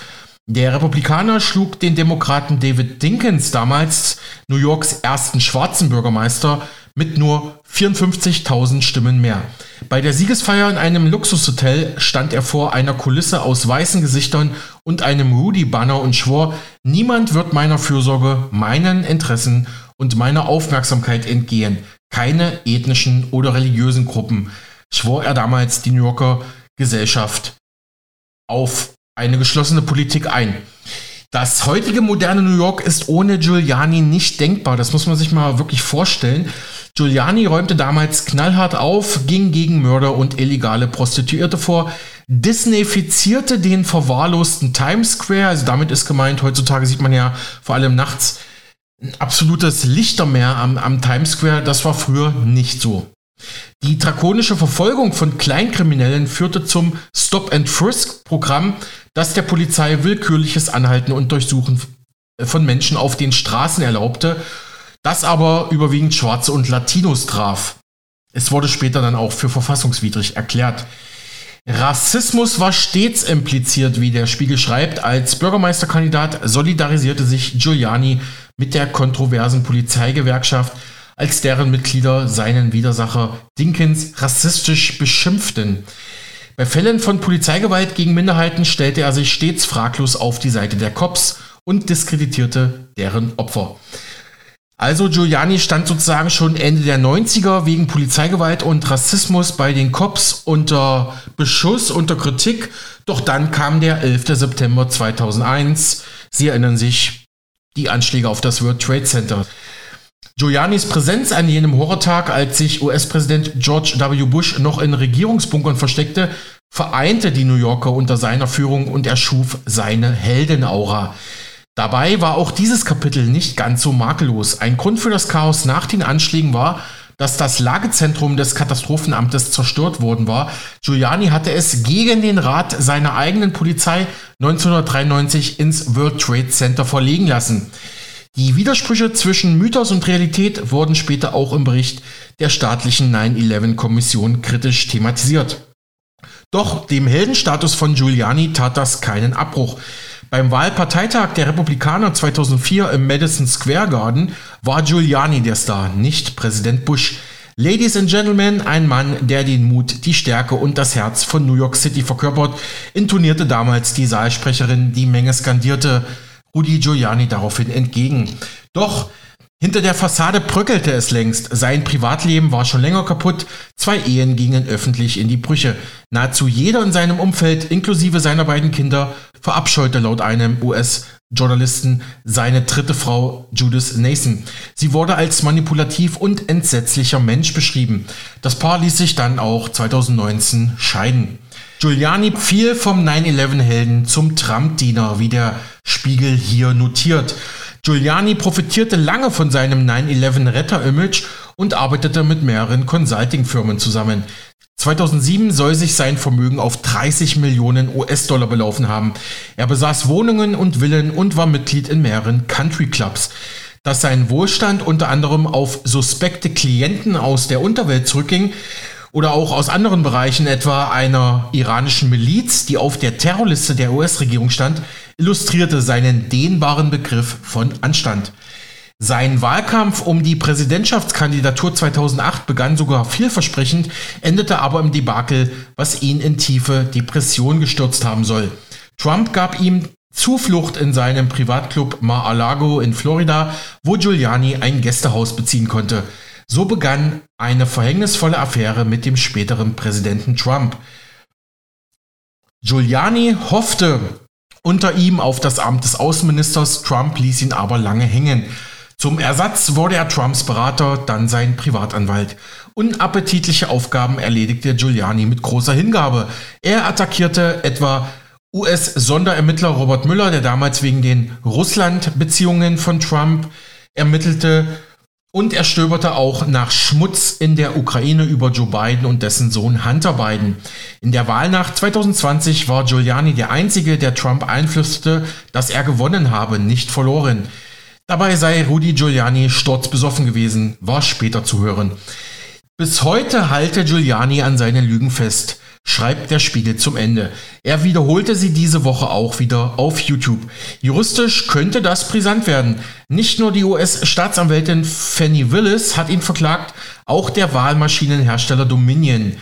Der Republikaner schlug den Demokraten David Dinkins, damals New Yorks ersten schwarzen Bürgermeister, mit nur 54.000 Stimmen mehr. Bei der Siegesfeier in einem Luxushotel stand er vor einer Kulisse aus weißen Gesichtern und einem Rudy-Banner und schwor, niemand wird meiner Fürsorge, meinen Interessen und meiner Aufmerksamkeit entgehen. Keine ethnischen oder religiösen Gruppen, schwor er damals die New Yorker Gesellschaft auf eine geschlossene Politik ein. Das heutige moderne New York ist ohne Giuliani nicht denkbar. Das muss man sich mal wirklich vorstellen. Giuliani räumte damals knallhart auf, ging gegen Mörder und illegale Prostituierte vor, disneyfizierte den verwahrlosten Times Square. Also damit ist gemeint, heutzutage sieht man ja vor allem nachts ein absolutes Lichtermeer am, am Times Square. Das war früher nicht so. Die drakonische Verfolgung von Kleinkriminellen führte zum Stop-and-Frisk-Programm, das der Polizei willkürliches Anhalten und Durchsuchen von Menschen auf den Straßen erlaubte, das aber überwiegend Schwarze und Latinos traf. Es wurde später dann auch für verfassungswidrig erklärt. Rassismus war stets impliziert, wie der Spiegel schreibt. Als Bürgermeisterkandidat solidarisierte sich Giuliani mit der kontroversen Polizeigewerkschaft, als deren Mitglieder seinen Widersacher Dinkins rassistisch beschimpften. Bei Fällen von Polizeigewalt gegen Minderheiten stellte er sich stets fraglos auf die Seite der Cops und diskreditierte deren Opfer. Also Giuliani stand sozusagen schon Ende der 90er wegen Polizeigewalt und Rassismus bei den Cops unter Beschuss, unter Kritik. Doch dann kam der 11. September 2001. Sie erinnern sich, die Anschläge auf das World Trade Center. Giulianis Präsenz an jenem Horrortag, als sich US-Präsident George W. Bush noch in Regierungsbunkern versteckte, vereinte die New Yorker unter seiner Führung und erschuf seine Heldenaura. Dabei war auch dieses Kapitel nicht ganz so makellos. Ein Grund für das Chaos nach den Anschlägen war, dass das Lagezentrum des Katastrophenamtes zerstört worden war. Giuliani hatte es gegen den Rat seiner eigenen Polizei 1993 ins World Trade Center verlegen lassen. Die Widersprüche zwischen Mythos und Realität wurden später auch im Bericht der staatlichen 9-11-Kommission kritisch thematisiert. Doch dem Heldenstatus von Giuliani tat das keinen Abbruch. Beim Wahlparteitag der Republikaner 2004 im Madison Square Garden war Giuliani der Star, nicht Präsident Bush. Ladies and Gentlemen, ein Mann, der den Mut, die Stärke und das Herz von New York City verkörpert, intonierte damals die Saalsprecherin, die Menge skandierte Rudi Giuliani daraufhin entgegen. Doch hinter der Fassade bröckelte es längst. Sein Privatleben war schon länger kaputt. Zwei Ehen gingen öffentlich in die Brüche. Nahezu jeder in seinem Umfeld, inklusive seiner beiden Kinder, verabscheute laut einem US-Journalisten seine dritte Frau Judith Nason. Sie wurde als manipulativ und entsetzlicher Mensch beschrieben. Das Paar ließ sich dann auch 2019 scheiden. Giuliani fiel vom 9-11-Helden zum Trump-Diener, wie der Spiegel hier notiert. Giuliani profitierte lange von seinem 9-11-Retter-Image und arbeitete mit mehreren Consulting-Firmen zusammen. 2007 soll sich sein Vermögen auf 30 Millionen US-Dollar belaufen haben. Er besaß Wohnungen und Villen und war Mitglied in mehreren Country Clubs. Dass sein Wohlstand unter anderem auf suspekte Klienten aus der Unterwelt zurückging, oder auch aus anderen Bereichen, etwa einer iranischen Miliz, die auf der Terrorliste der US-Regierung stand, illustrierte seinen dehnbaren Begriff von Anstand. Sein Wahlkampf um die Präsidentschaftskandidatur 2008 begann sogar vielversprechend, endete aber im Debakel, was ihn in tiefe Depression gestürzt haben soll. Trump gab ihm Zuflucht in seinem Privatclub Mar-a-Lago in Florida, wo Giuliani ein Gästehaus beziehen konnte. So begann eine verhängnisvolle Affäre mit dem späteren Präsidenten Trump. Giuliani hoffte unter ihm auf das Amt des Außenministers, Trump ließ ihn aber lange hängen. Zum Ersatz wurde er Trumps Berater, dann sein Privatanwalt. Unappetitliche Aufgaben erledigte Giuliani mit großer Hingabe. Er attackierte etwa US-Sonderermittler Robert Müller, der damals wegen den Russland-Beziehungen von Trump ermittelte und er stöberte auch nach Schmutz in der Ukraine über Joe Biden und dessen Sohn Hunter Biden. In der Wahlnacht 2020 war Giuliani der Einzige, der Trump einflüsterte, dass er gewonnen habe, nicht verloren. Dabei sei Rudy Giuliani sturzbesoffen gewesen, war später zu hören. Bis heute halte Giuliani an seinen Lügen fest schreibt der Spiegel zum Ende. Er wiederholte sie diese Woche auch wieder auf YouTube. Juristisch könnte das brisant werden. Nicht nur die US-Staatsanwältin Fanny Willis hat ihn verklagt, auch der Wahlmaschinenhersteller Dominion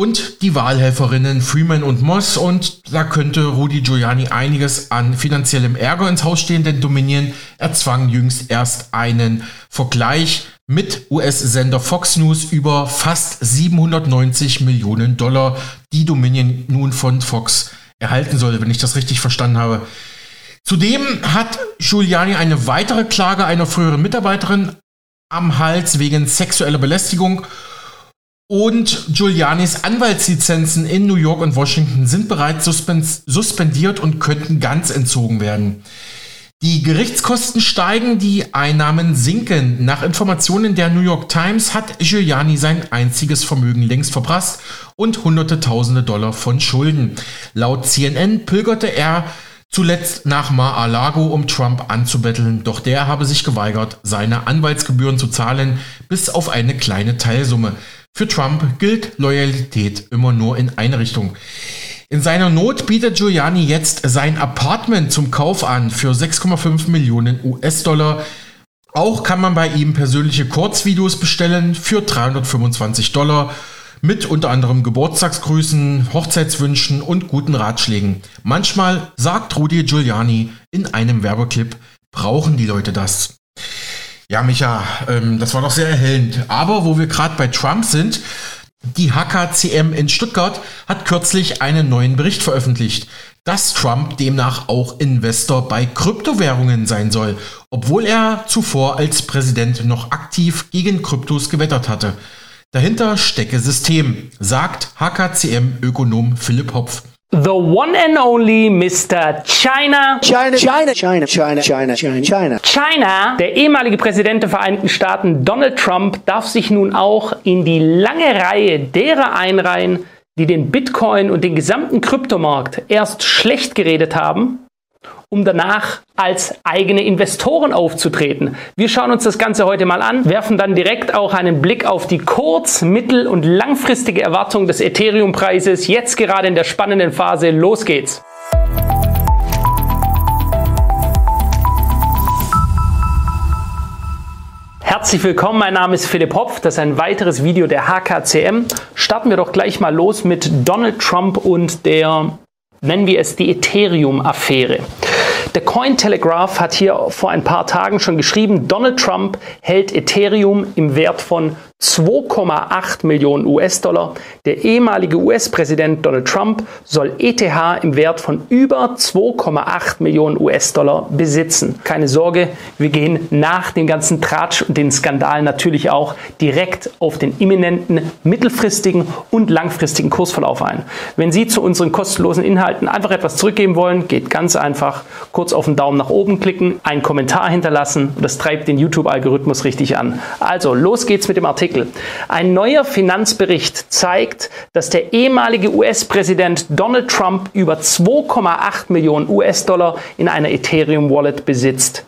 und die Wahlhelferinnen Freeman und Moss und da könnte Rudy Giuliani einiges an finanziellem Ärger ins Haus stehen, denn Dominion erzwang jüngst erst einen Vergleich mit US-Sender Fox News über fast 790 Millionen Dollar, die Dominion nun von Fox erhalten soll, wenn ich das richtig verstanden habe. Zudem hat Giuliani eine weitere Klage einer früheren Mitarbeiterin am Hals wegen sexueller Belästigung und Giulianis Anwaltslizenzen in New York und Washington sind bereits suspendiert und könnten ganz entzogen werden. Die Gerichtskosten steigen, die Einnahmen sinken. Nach Informationen der New York Times hat Giuliani sein einziges Vermögen längst verprasst und hunderte tausende Dollar von Schulden. Laut CNN pilgerte er zuletzt nach Mar-a-Lago, um Trump anzubetteln, doch der habe sich geweigert, seine Anwaltsgebühren zu zahlen, bis auf eine kleine Teilsumme. Für Trump gilt Loyalität immer nur in eine Richtung. In seiner Not bietet Giuliani jetzt sein Apartment zum Kauf an für 6,5 Millionen US-Dollar. Auch kann man bei ihm persönliche Kurzvideos bestellen für 325 Dollar mit unter anderem Geburtstagsgrüßen, Hochzeitswünschen und guten Ratschlägen. Manchmal, sagt Rudi Giuliani in einem Werbeclip, brauchen die Leute das. Ja, Micha, ähm, das war doch sehr erhellend. Aber wo wir gerade bei Trump sind, die HKCM in Stuttgart hat kürzlich einen neuen Bericht veröffentlicht, dass Trump demnach auch Investor bei Kryptowährungen sein soll, obwohl er zuvor als Präsident noch aktiv gegen Kryptos gewettert hatte. Dahinter stecke System, sagt HKCM-Ökonom Philipp Hopf.
The one and only Mr. China.
China, China, China, China, China, China, China.
China, der ehemalige Präsident der Vereinigten Staaten Donald Trump, darf sich nun auch in die lange Reihe derer einreihen, die den Bitcoin und den gesamten Kryptomarkt erst schlecht geredet haben um danach als eigene Investoren aufzutreten. Wir schauen uns das Ganze heute mal an, werfen dann direkt auch einen Blick auf die kurz-, mittel- und langfristige Erwartung des Ethereum-Preises, jetzt gerade in der spannenden Phase. Los geht's! Herzlich willkommen, mein Name ist Philipp Hopf, das ist ein weiteres Video der HKCM. Starten wir doch gleich mal los mit Donald Trump und der, nennen wir es die Ethereum-Affäre. Der Cointelegraph hat hier vor ein paar Tagen schon geschrieben, Donald Trump hält Ethereum im Wert von 2,8 Millionen US-Dollar. Der ehemalige US-Präsident Donald Trump soll ETH im Wert von über 2,8 Millionen US-Dollar besitzen. Keine Sorge, wir gehen nach dem ganzen Tratsch und den Skandalen natürlich auch direkt auf den imminenten mittelfristigen und langfristigen Kursverlauf ein. Wenn Sie zu unseren kostenlosen Inhalten einfach etwas zurückgeben wollen, geht ganz einfach kurz auf den Daumen nach oben klicken, einen Kommentar hinterlassen das treibt den YouTube-Algorithmus richtig an. Also, los geht's mit dem Artikel. Artikel. Ein neuer Finanzbericht zeigt, dass der ehemalige US-Präsident Donald Trump über 2,8 Millionen US-Dollar in einer Ethereum-Wallet besitzt.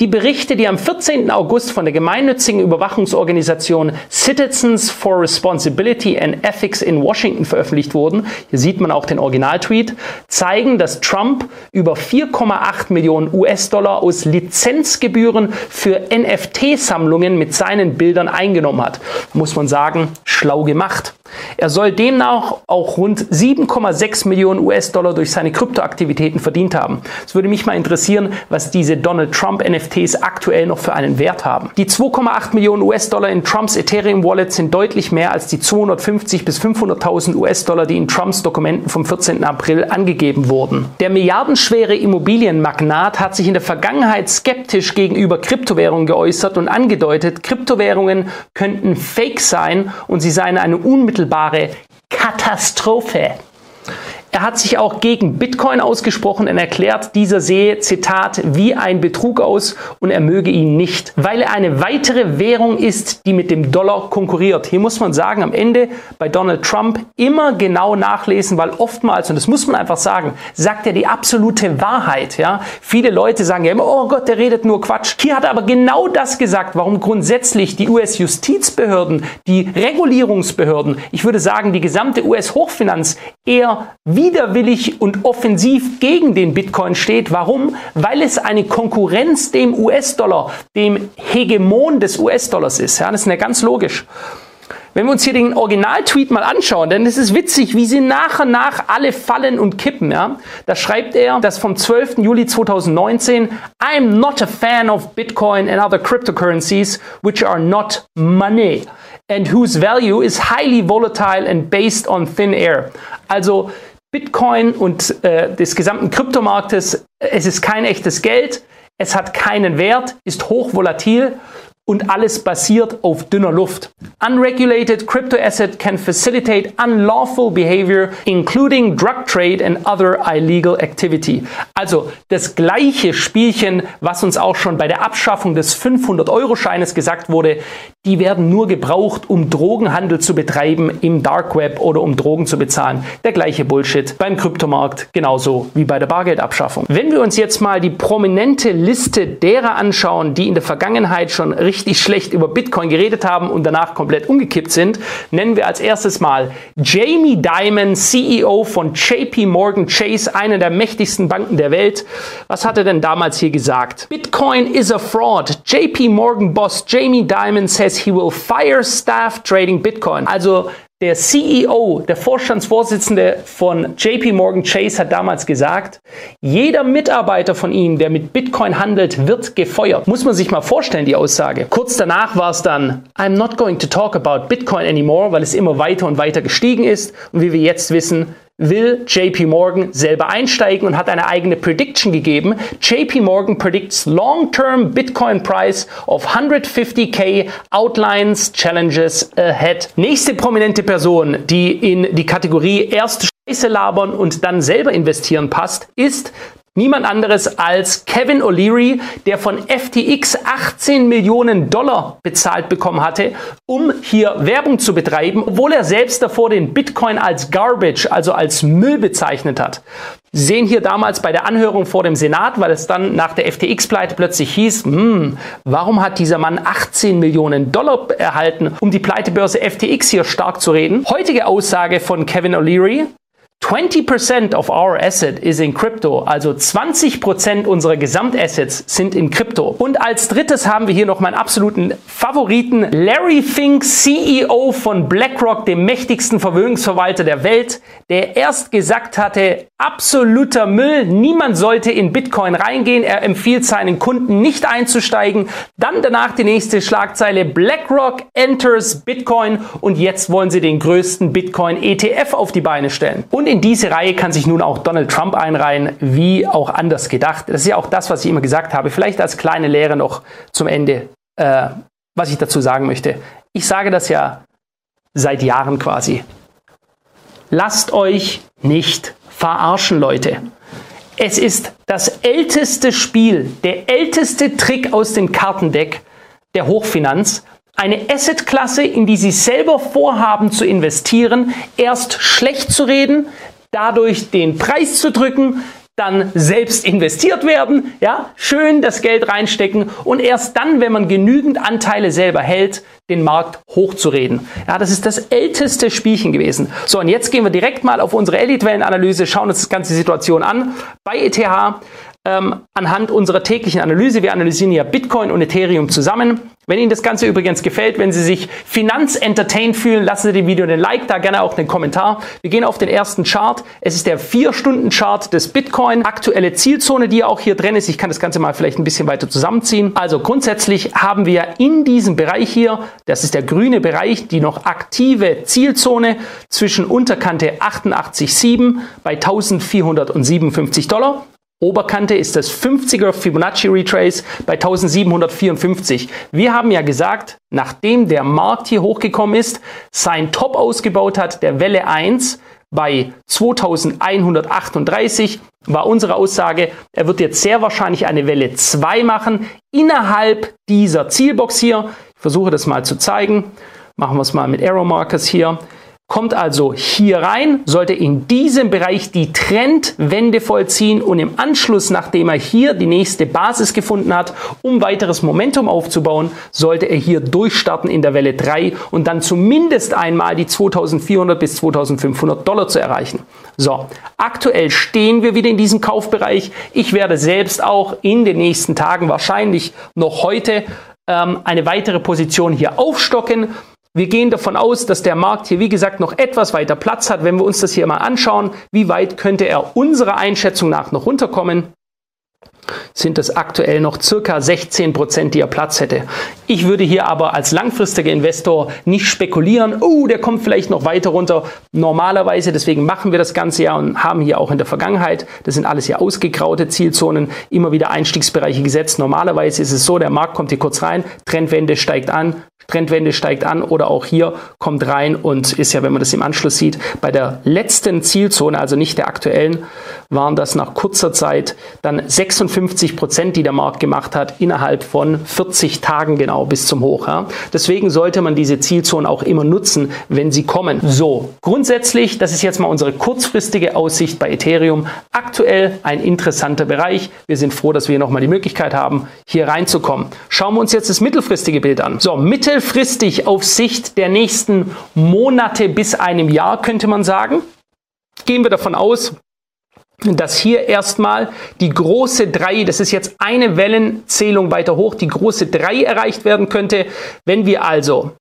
Die Berichte, die am 14. August von der gemeinnützigen Überwachungsorganisation Citizens for Responsibility and Ethics in Washington veröffentlicht wurden, hier sieht man auch den Originaltweet, zeigen, dass Trump über 4,8 Millionen US-Dollar aus Lizenzgebühren für NFT-Sammlungen mit seinen Bildern eingenommen hat. Muss man sagen, schlau gemacht. Er soll demnach auch rund 7,6 Millionen US-Dollar durch seine Kryptoaktivitäten verdient haben. Es würde mich mal interessieren, was diese Donald Trump NFTs aktuell noch für einen Wert haben. Die 2,8 Millionen US-Dollar in Trumps Ethereum Wallet sind deutlich mehr als die 250 bis 500.000 US-Dollar, die in Trumps Dokumenten vom 14. April angegeben wurden. Der milliardenschwere Immobilienmagnat hat sich in der Vergangenheit skeptisch gegenüber Kryptowährungen geäußert und angedeutet, Kryptowährungen könnten Fake sein und sie seien eine unmittelbare unmittelbare Katastrophe. Er hat sich auch gegen Bitcoin ausgesprochen und erklärt, dieser sehe, Zitat, wie ein Betrug aus und er möge ihn nicht, weil er eine weitere Währung ist, die mit dem Dollar konkurriert. Hier muss man sagen, am Ende bei Donald Trump immer genau nachlesen, weil oftmals, und das muss man einfach sagen, sagt er die absolute Wahrheit. Ja? Viele Leute sagen ja immer, oh Gott, der redet nur Quatsch. Hier hat er aber genau das gesagt, warum grundsätzlich die US-Justizbehörden, die Regulierungsbehörden, ich würde sagen, die gesamte US-Hochfinanz eher widerwillig und offensiv gegen den Bitcoin steht. Warum? Weil es eine Konkurrenz dem US-Dollar, dem Hegemon des US-Dollars ist. Ja, das ist ja ganz logisch. Wenn wir uns hier den Originaltweet mal anschauen, denn es ist witzig, wie sie nach und nach alle fallen und kippen. Ja? Da schreibt er, dass vom 12. Juli 2019, I'm not a fan of Bitcoin and other cryptocurrencies which are not money and whose value is highly volatile and based on thin air. Also Bitcoin und äh, des gesamten Kryptomarktes, es ist kein echtes Geld, es hat keinen Wert, ist hochvolatil und alles basiert auf dünner Luft. Unregulated crypto asset can facilitate unlawful behavior, including drug trade and other illegal activity. Also das gleiche Spielchen, was uns auch schon bei der Abschaffung des 500-Euro-Scheines gesagt wurde, die werden nur gebraucht, um Drogenhandel zu betreiben im Dark Web oder um Drogen zu bezahlen. Der gleiche Bullshit beim Kryptomarkt, genauso wie bei der Bargeldabschaffung. Wenn wir uns jetzt mal die prominente Liste derer anschauen, die in der Vergangenheit schon richtig richtig schlecht über Bitcoin geredet haben und danach komplett umgekippt sind, nennen wir als erstes mal Jamie Dimon, CEO von JP Morgan Chase, einer der mächtigsten Banken der Welt. Was hat er denn damals hier gesagt? Bitcoin is a fraud. JP Morgan Boss Jamie Dimon says he will fire staff trading Bitcoin. Also der CEO, der Vorstandsvorsitzende von JP Morgan Chase hat damals gesagt, jeder Mitarbeiter von ihm, der mit Bitcoin handelt, wird gefeuert. Muss man sich mal vorstellen, die Aussage. Kurz danach war es dann, I'm not going to talk about Bitcoin anymore, weil es immer weiter und weiter gestiegen ist. Und wie wir jetzt wissen, will JP Morgan selber einsteigen und hat eine eigene Prediction gegeben. JP Morgan predicts long-term Bitcoin price of 150k outlines challenges ahead. Nächste prominente Person, die in die Kategorie erst Scheiße labern und dann selber investieren passt, ist Niemand anderes als Kevin O'Leary, der von FTX 18 Millionen Dollar bezahlt bekommen hatte, um hier Werbung zu betreiben, obwohl er selbst davor den Bitcoin als Garbage, also als Müll bezeichnet hat. Sie sehen hier damals bei der Anhörung vor dem Senat, weil es dann nach der FTX-Pleite plötzlich hieß, hm, warum hat dieser Mann 18 Millionen Dollar erhalten, um die Pleitebörse FTX hier stark zu reden? Heutige Aussage von Kevin O'Leary, 20% of our asset is in crypto, also 20% unserer Gesamtassets sind in Krypto. Und als drittes haben wir hier noch meinen absoluten Favoriten, Larry Fink, CEO von BlackRock, dem mächtigsten Vermögensverwalter der Welt, der erst gesagt hatte, absoluter Müll, niemand sollte in Bitcoin reingehen, er empfiehlt seinen Kunden nicht einzusteigen. Dann danach die nächste Schlagzeile, BlackRock enters Bitcoin und jetzt wollen sie den größten Bitcoin ETF auf die Beine stellen. Und in diese Reihe kann sich nun auch Donald Trump einreihen, wie auch anders gedacht. Das ist ja auch das, was ich immer gesagt habe. Vielleicht als kleine Lehre noch zum Ende, äh, was ich dazu sagen möchte. Ich sage das ja seit Jahren quasi. Lasst euch nicht verarschen, Leute. Es ist das älteste Spiel, der älteste Trick aus dem Kartendeck der Hochfinanz, eine Assetklasse, in die Sie selber vorhaben zu investieren, erst schlecht zu reden, dadurch den Preis zu drücken, dann selbst investiert werden, ja, schön das Geld reinstecken und erst dann, wenn man genügend Anteile selber hält, den Markt hochzureden. Ja, das ist das älteste Spielchen gewesen. So, und jetzt gehen wir direkt mal auf unsere Elitewellenanalyse, schauen uns das ganze Situation an. Bei ETH ähm, anhand unserer täglichen Analyse. Wir analysieren ja Bitcoin und Ethereum zusammen. Wenn Ihnen das Ganze übrigens gefällt, wenn Sie sich finanzentertained fühlen, lassen Sie dem Video einen Like da, gerne auch einen Kommentar. Wir gehen auf den ersten Chart. Es ist der 4-Stunden-Chart des Bitcoin. Aktuelle Zielzone, die auch hier drin ist. Ich kann das Ganze mal vielleicht ein bisschen weiter zusammenziehen. Also grundsätzlich haben wir in diesem Bereich hier, das ist der grüne Bereich, die noch aktive Zielzone zwischen Unterkante 88,7 bei 1457 Dollar Oberkante ist das 50er Fibonacci Retrace bei 1754. Wir haben ja gesagt, nachdem der Markt hier hochgekommen ist, sein Top ausgebaut hat, der Welle 1 bei 2138, war unsere Aussage, er wird jetzt sehr wahrscheinlich eine Welle 2 machen innerhalb dieser Zielbox hier. Ich versuche das mal zu zeigen. Machen wir es mal mit Arrow Markers hier kommt also hier rein, sollte in diesem Bereich die Trendwende vollziehen und im Anschluss, nachdem er hier die nächste Basis gefunden hat, um weiteres Momentum aufzubauen, sollte er hier durchstarten in der Welle 3 und dann zumindest einmal die 2400 bis 2500 Dollar zu erreichen. So, aktuell stehen wir wieder in diesem Kaufbereich. Ich werde selbst auch in den nächsten Tagen, wahrscheinlich noch heute, ähm, eine weitere Position hier aufstocken wir gehen davon aus, dass der Markt hier, wie gesagt, noch etwas weiter Platz hat. Wenn wir uns das hier mal anschauen, wie weit könnte er unserer Einschätzung nach noch runterkommen? sind es aktuell noch circa 16 Prozent, die er Platz hätte. Ich würde hier aber als langfristiger Investor nicht spekulieren, oh, der kommt vielleicht noch weiter runter. Normalerweise, deswegen machen wir das Ganze ja und haben hier auch in der Vergangenheit, das sind alles ja ausgegraute Zielzonen, immer wieder Einstiegsbereiche gesetzt. Normalerweise ist es so, der Markt kommt hier kurz rein, Trendwende steigt an, Trendwende steigt an oder auch hier kommt rein und ist ja, wenn man das im Anschluss sieht, bei der letzten Zielzone, also nicht der aktuellen, waren das nach kurzer Zeit dann 56 Prozent, die der Markt gemacht hat, innerhalb von 40 Tagen genau bis zum Hoch. Ja. Deswegen sollte man diese Zielzonen auch immer nutzen, wenn sie kommen. So, grundsätzlich, das ist jetzt mal unsere kurzfristige Aussicht bei Ethereum. Aktuell ein interessanter Bereich. Wir sind froh, dass wir nochmal die Möglichkeit haben, hier reinzukommen. Schauen wir uns jetzt das mittelfristige Bild an. So, mittelfristig auf Sicht der nächsten Monate bis einem Jahr könnte man sagen. Gehen wir davon aus, dass hier erstmal die große 3, das ist jetzt eine Wellenzählung weiter hoch, die große 3 erreicht werden könnte. Wenn wir also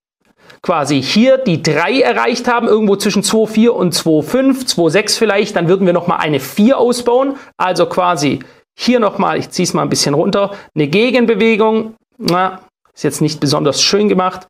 quasi hier die 3 erreicht haben, irgendwo zwischen 2,4 und 2,5, 2,6 vielleicht, dann würden wir nochmal eine 4 ausbauen. Also quasi hier nochmal, ich ziehe es mal ein bisschen runter, eine Gegenbewegung, na, ist jetzt nicht besonders schön gemacht,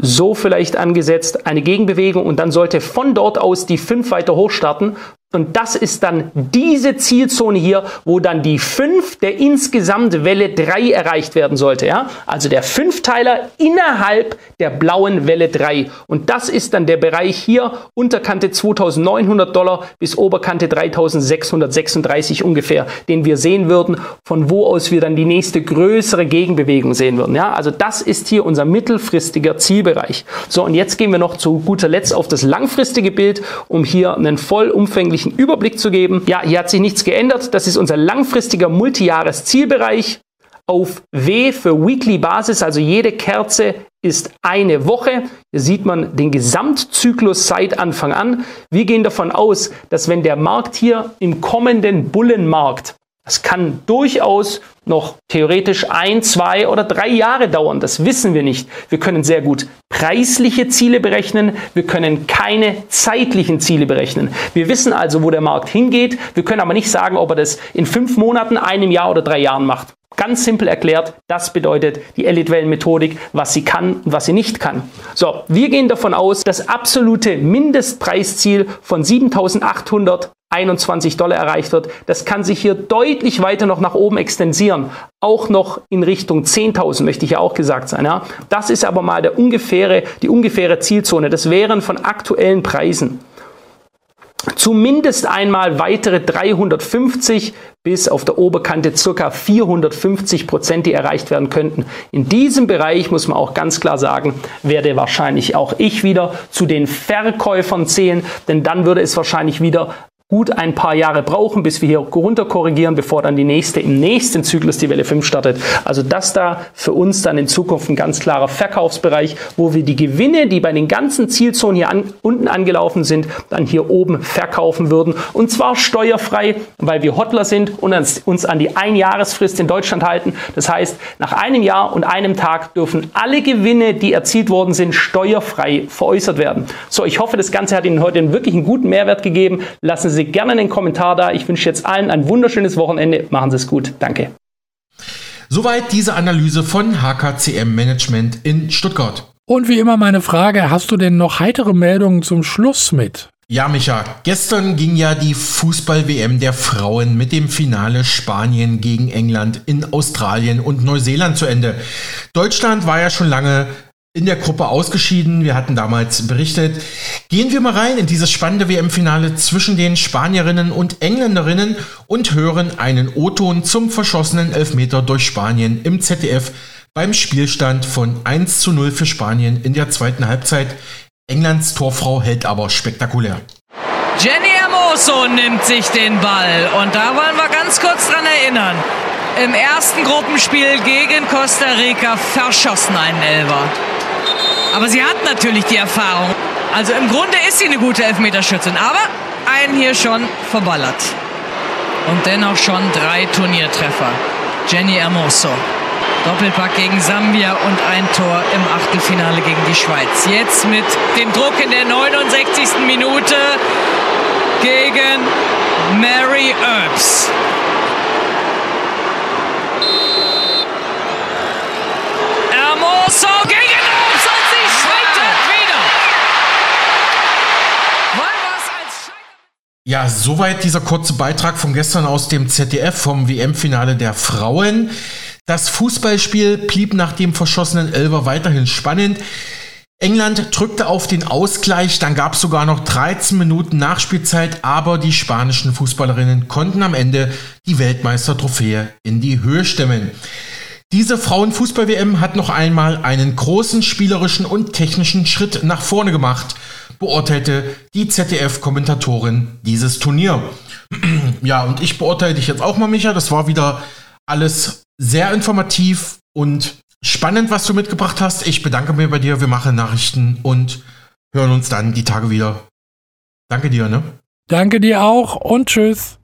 so vielleicht angesetzt, eine Gegenbewegung und dann sollte von dort aus die 5 weiter hoch starten Und das ist dann diese Zielzone hier, wo dann die 5 der insgesamt Welle 3 erreicht werden sollte. Ja? Also der Fünfteiler innerhalb der blauen Welle 3. Und das ist dann der Bereich hier, Unterkante 2900 Dollar bis Oberkante 3636 ungefähr, den wir sehen würden, von wo aus wir dann die nächste größere Gegenbewegung sehen würden. Ja? Also das ist hier unser mittelfristiger Zielbereich. So, und jetzt gehen wir noch zu guter Letzt auf das langfristige Bild, um hier einen vollumfänglichen übersichtlichen Überblick zu geben. Ja, hier hat sich nichts geändert. Das ist unser langfristiger Multijahres-Zielbereich auf W für Weekly Basis, also jede Kerze ist eine Woche. Hier sieht man den Gesamtzyklus seit Anfang an. Wir gehen davon aus, dass wenn der Markt hier im kommenden Bullenmarkt das kann durchaus noch theoretisch ein, zwei oder drei Jahre dauern. Das wissen wir nicht. Wir können sehr gut preisliche Ziele berechnen. Wir können keine zeitlichen Ziele berechnen. Wir wissen also, wo der Markt hingeht. Wir können aber nicht sagen, ob er das in fünf Monaten, einem Jahr oder drei Jahren macht. Ganz simpel erklärt, das bedeutet die Elite-Wellen-Methodik, was sie kann und was sie nicht kann. So, wir gehen davon aus, das absolute Mindestpreisziel von 7800 21 Dollar erreicht wird. Das kann sich hier deutlich weiter noch nach oben extensieren. Auch noch in Richtung 10.000 möchte ich ja auch gesagt sein. Ja. Das ist aber mal der ungefähre, die ungefähre Zielzone. Das wären von aktuellen Preisen zumindest einmal weitere 350 bis auf der Oberkante circa 450 Prozent, die erreicht werden könnten. In diesem Bereich muss man auch ganz klar sagen, werde wahrscheinlich auch ich wieder zu den Verkäufern zählen, denn dann würde es wahrscheinlich wieder gut ein paar Jahre brauchen, bis wir hier runter korrigieren, bevor dann die nächste im nächsten Zyklus die Welle 5 startet. Also das da für uns dann in Zukunft ein ganz klarer Verkaufsbereich, wo wir die Gewinne, die bei den ganzen Zielzonen hier an, unten angelaufen sind, dann hier oben verkaufen würden. Und zwar steuerfrei, weil wir Hotler sind und uns an die Einjahresfrist in Deutschland halten. Das heißt, nach einem Jahr und einem Tag dürfen alle Gewinne, die erzielt worden sind, steuerfrei veräußert werden. So, ich hoffe, das Ganze hat Ihnen heute wirklich einen guten Mehrwert gegeben. Lassen Sie Sie gerne einen Kommentar da. Ich wünsche jetzt allen ein wunderschönes Wochenende. Machen Sie es gut. Danke.
Soweit diese Analyse von HKCM Management in Stuttgart.
Und wie immer meine Frage, hast du denn noch heitere Meldungen zum Schluss mit?
Ja, Micha, gestern ging ja die Fußball-WM der Frauen mit dem Finale Spanien gegen England in Australien und Neuseeland zu Ende. Deutschland war ja schon lange in der Gruppe ausgeschieden. Wir hatten damals berichtet. Gehen wir mal rein in dieses spannende WM-Finale zwischen den Spanierinnen und Engländerinnen und hören einen O-Ton zum verschossenen Elfmeter durch Spanien im ZDF beim Spielstand von 1 zu 0 für Spanien in der zweiten Halbzeit. Englands Torfrau hält aber spektakulär.
Jenny Hermoso nimmt sich den Ball und da wollen wir ganz kurz dran erinnern. Im ersten Gruppenspiel gegen Costa Rica verschossen einen Elber. Aber sie hat natürlich die Erfahrung. Also im Grunde ist sie eine gute Elfmeterschützin, aber einen hier schon verballert. Und dennoch schon drei Turniertreffer. Jenny Hermoso. Doppelpack gegen Sambia und ein Tor im Achtelfinale gegen die Schweiz. Jetzt mit dem Druck in der 69. Minute gegen Mary Earps. Hermoso gegen
Ja, soweit dieser kurze Beitrag von gestern aus dem ZDF vom WM-Finale der Frauen. Das Fußballspiel blieb nach dem verschossenen Elver weiterhin spannend. England drückte auf den Ausgleich, dann gab es sogar noch 13 Minuten Nachspielzeit, aber die spanischen Fußballerinnen konnten am Ende die Weltmeistertrophäe in die Höhe stemmen. Diese Frauenfußball-WM hat noch einmal einen großen spielerischen und technischen Schritt nach vorne gemacht beurteilte die ZDF-Kommentatorin dieses Turnier. ja, und ich beurteile dich jetzt auch mal, Micha. Das war wieder alles sehr informativ und spannend, was du mitgebracht hast. Ich bedanke mich bei dir. Wir machen Nachrichten und hören uns dann die Tage wieder. Danke dir, ne?
Danke dir auch und tschüss.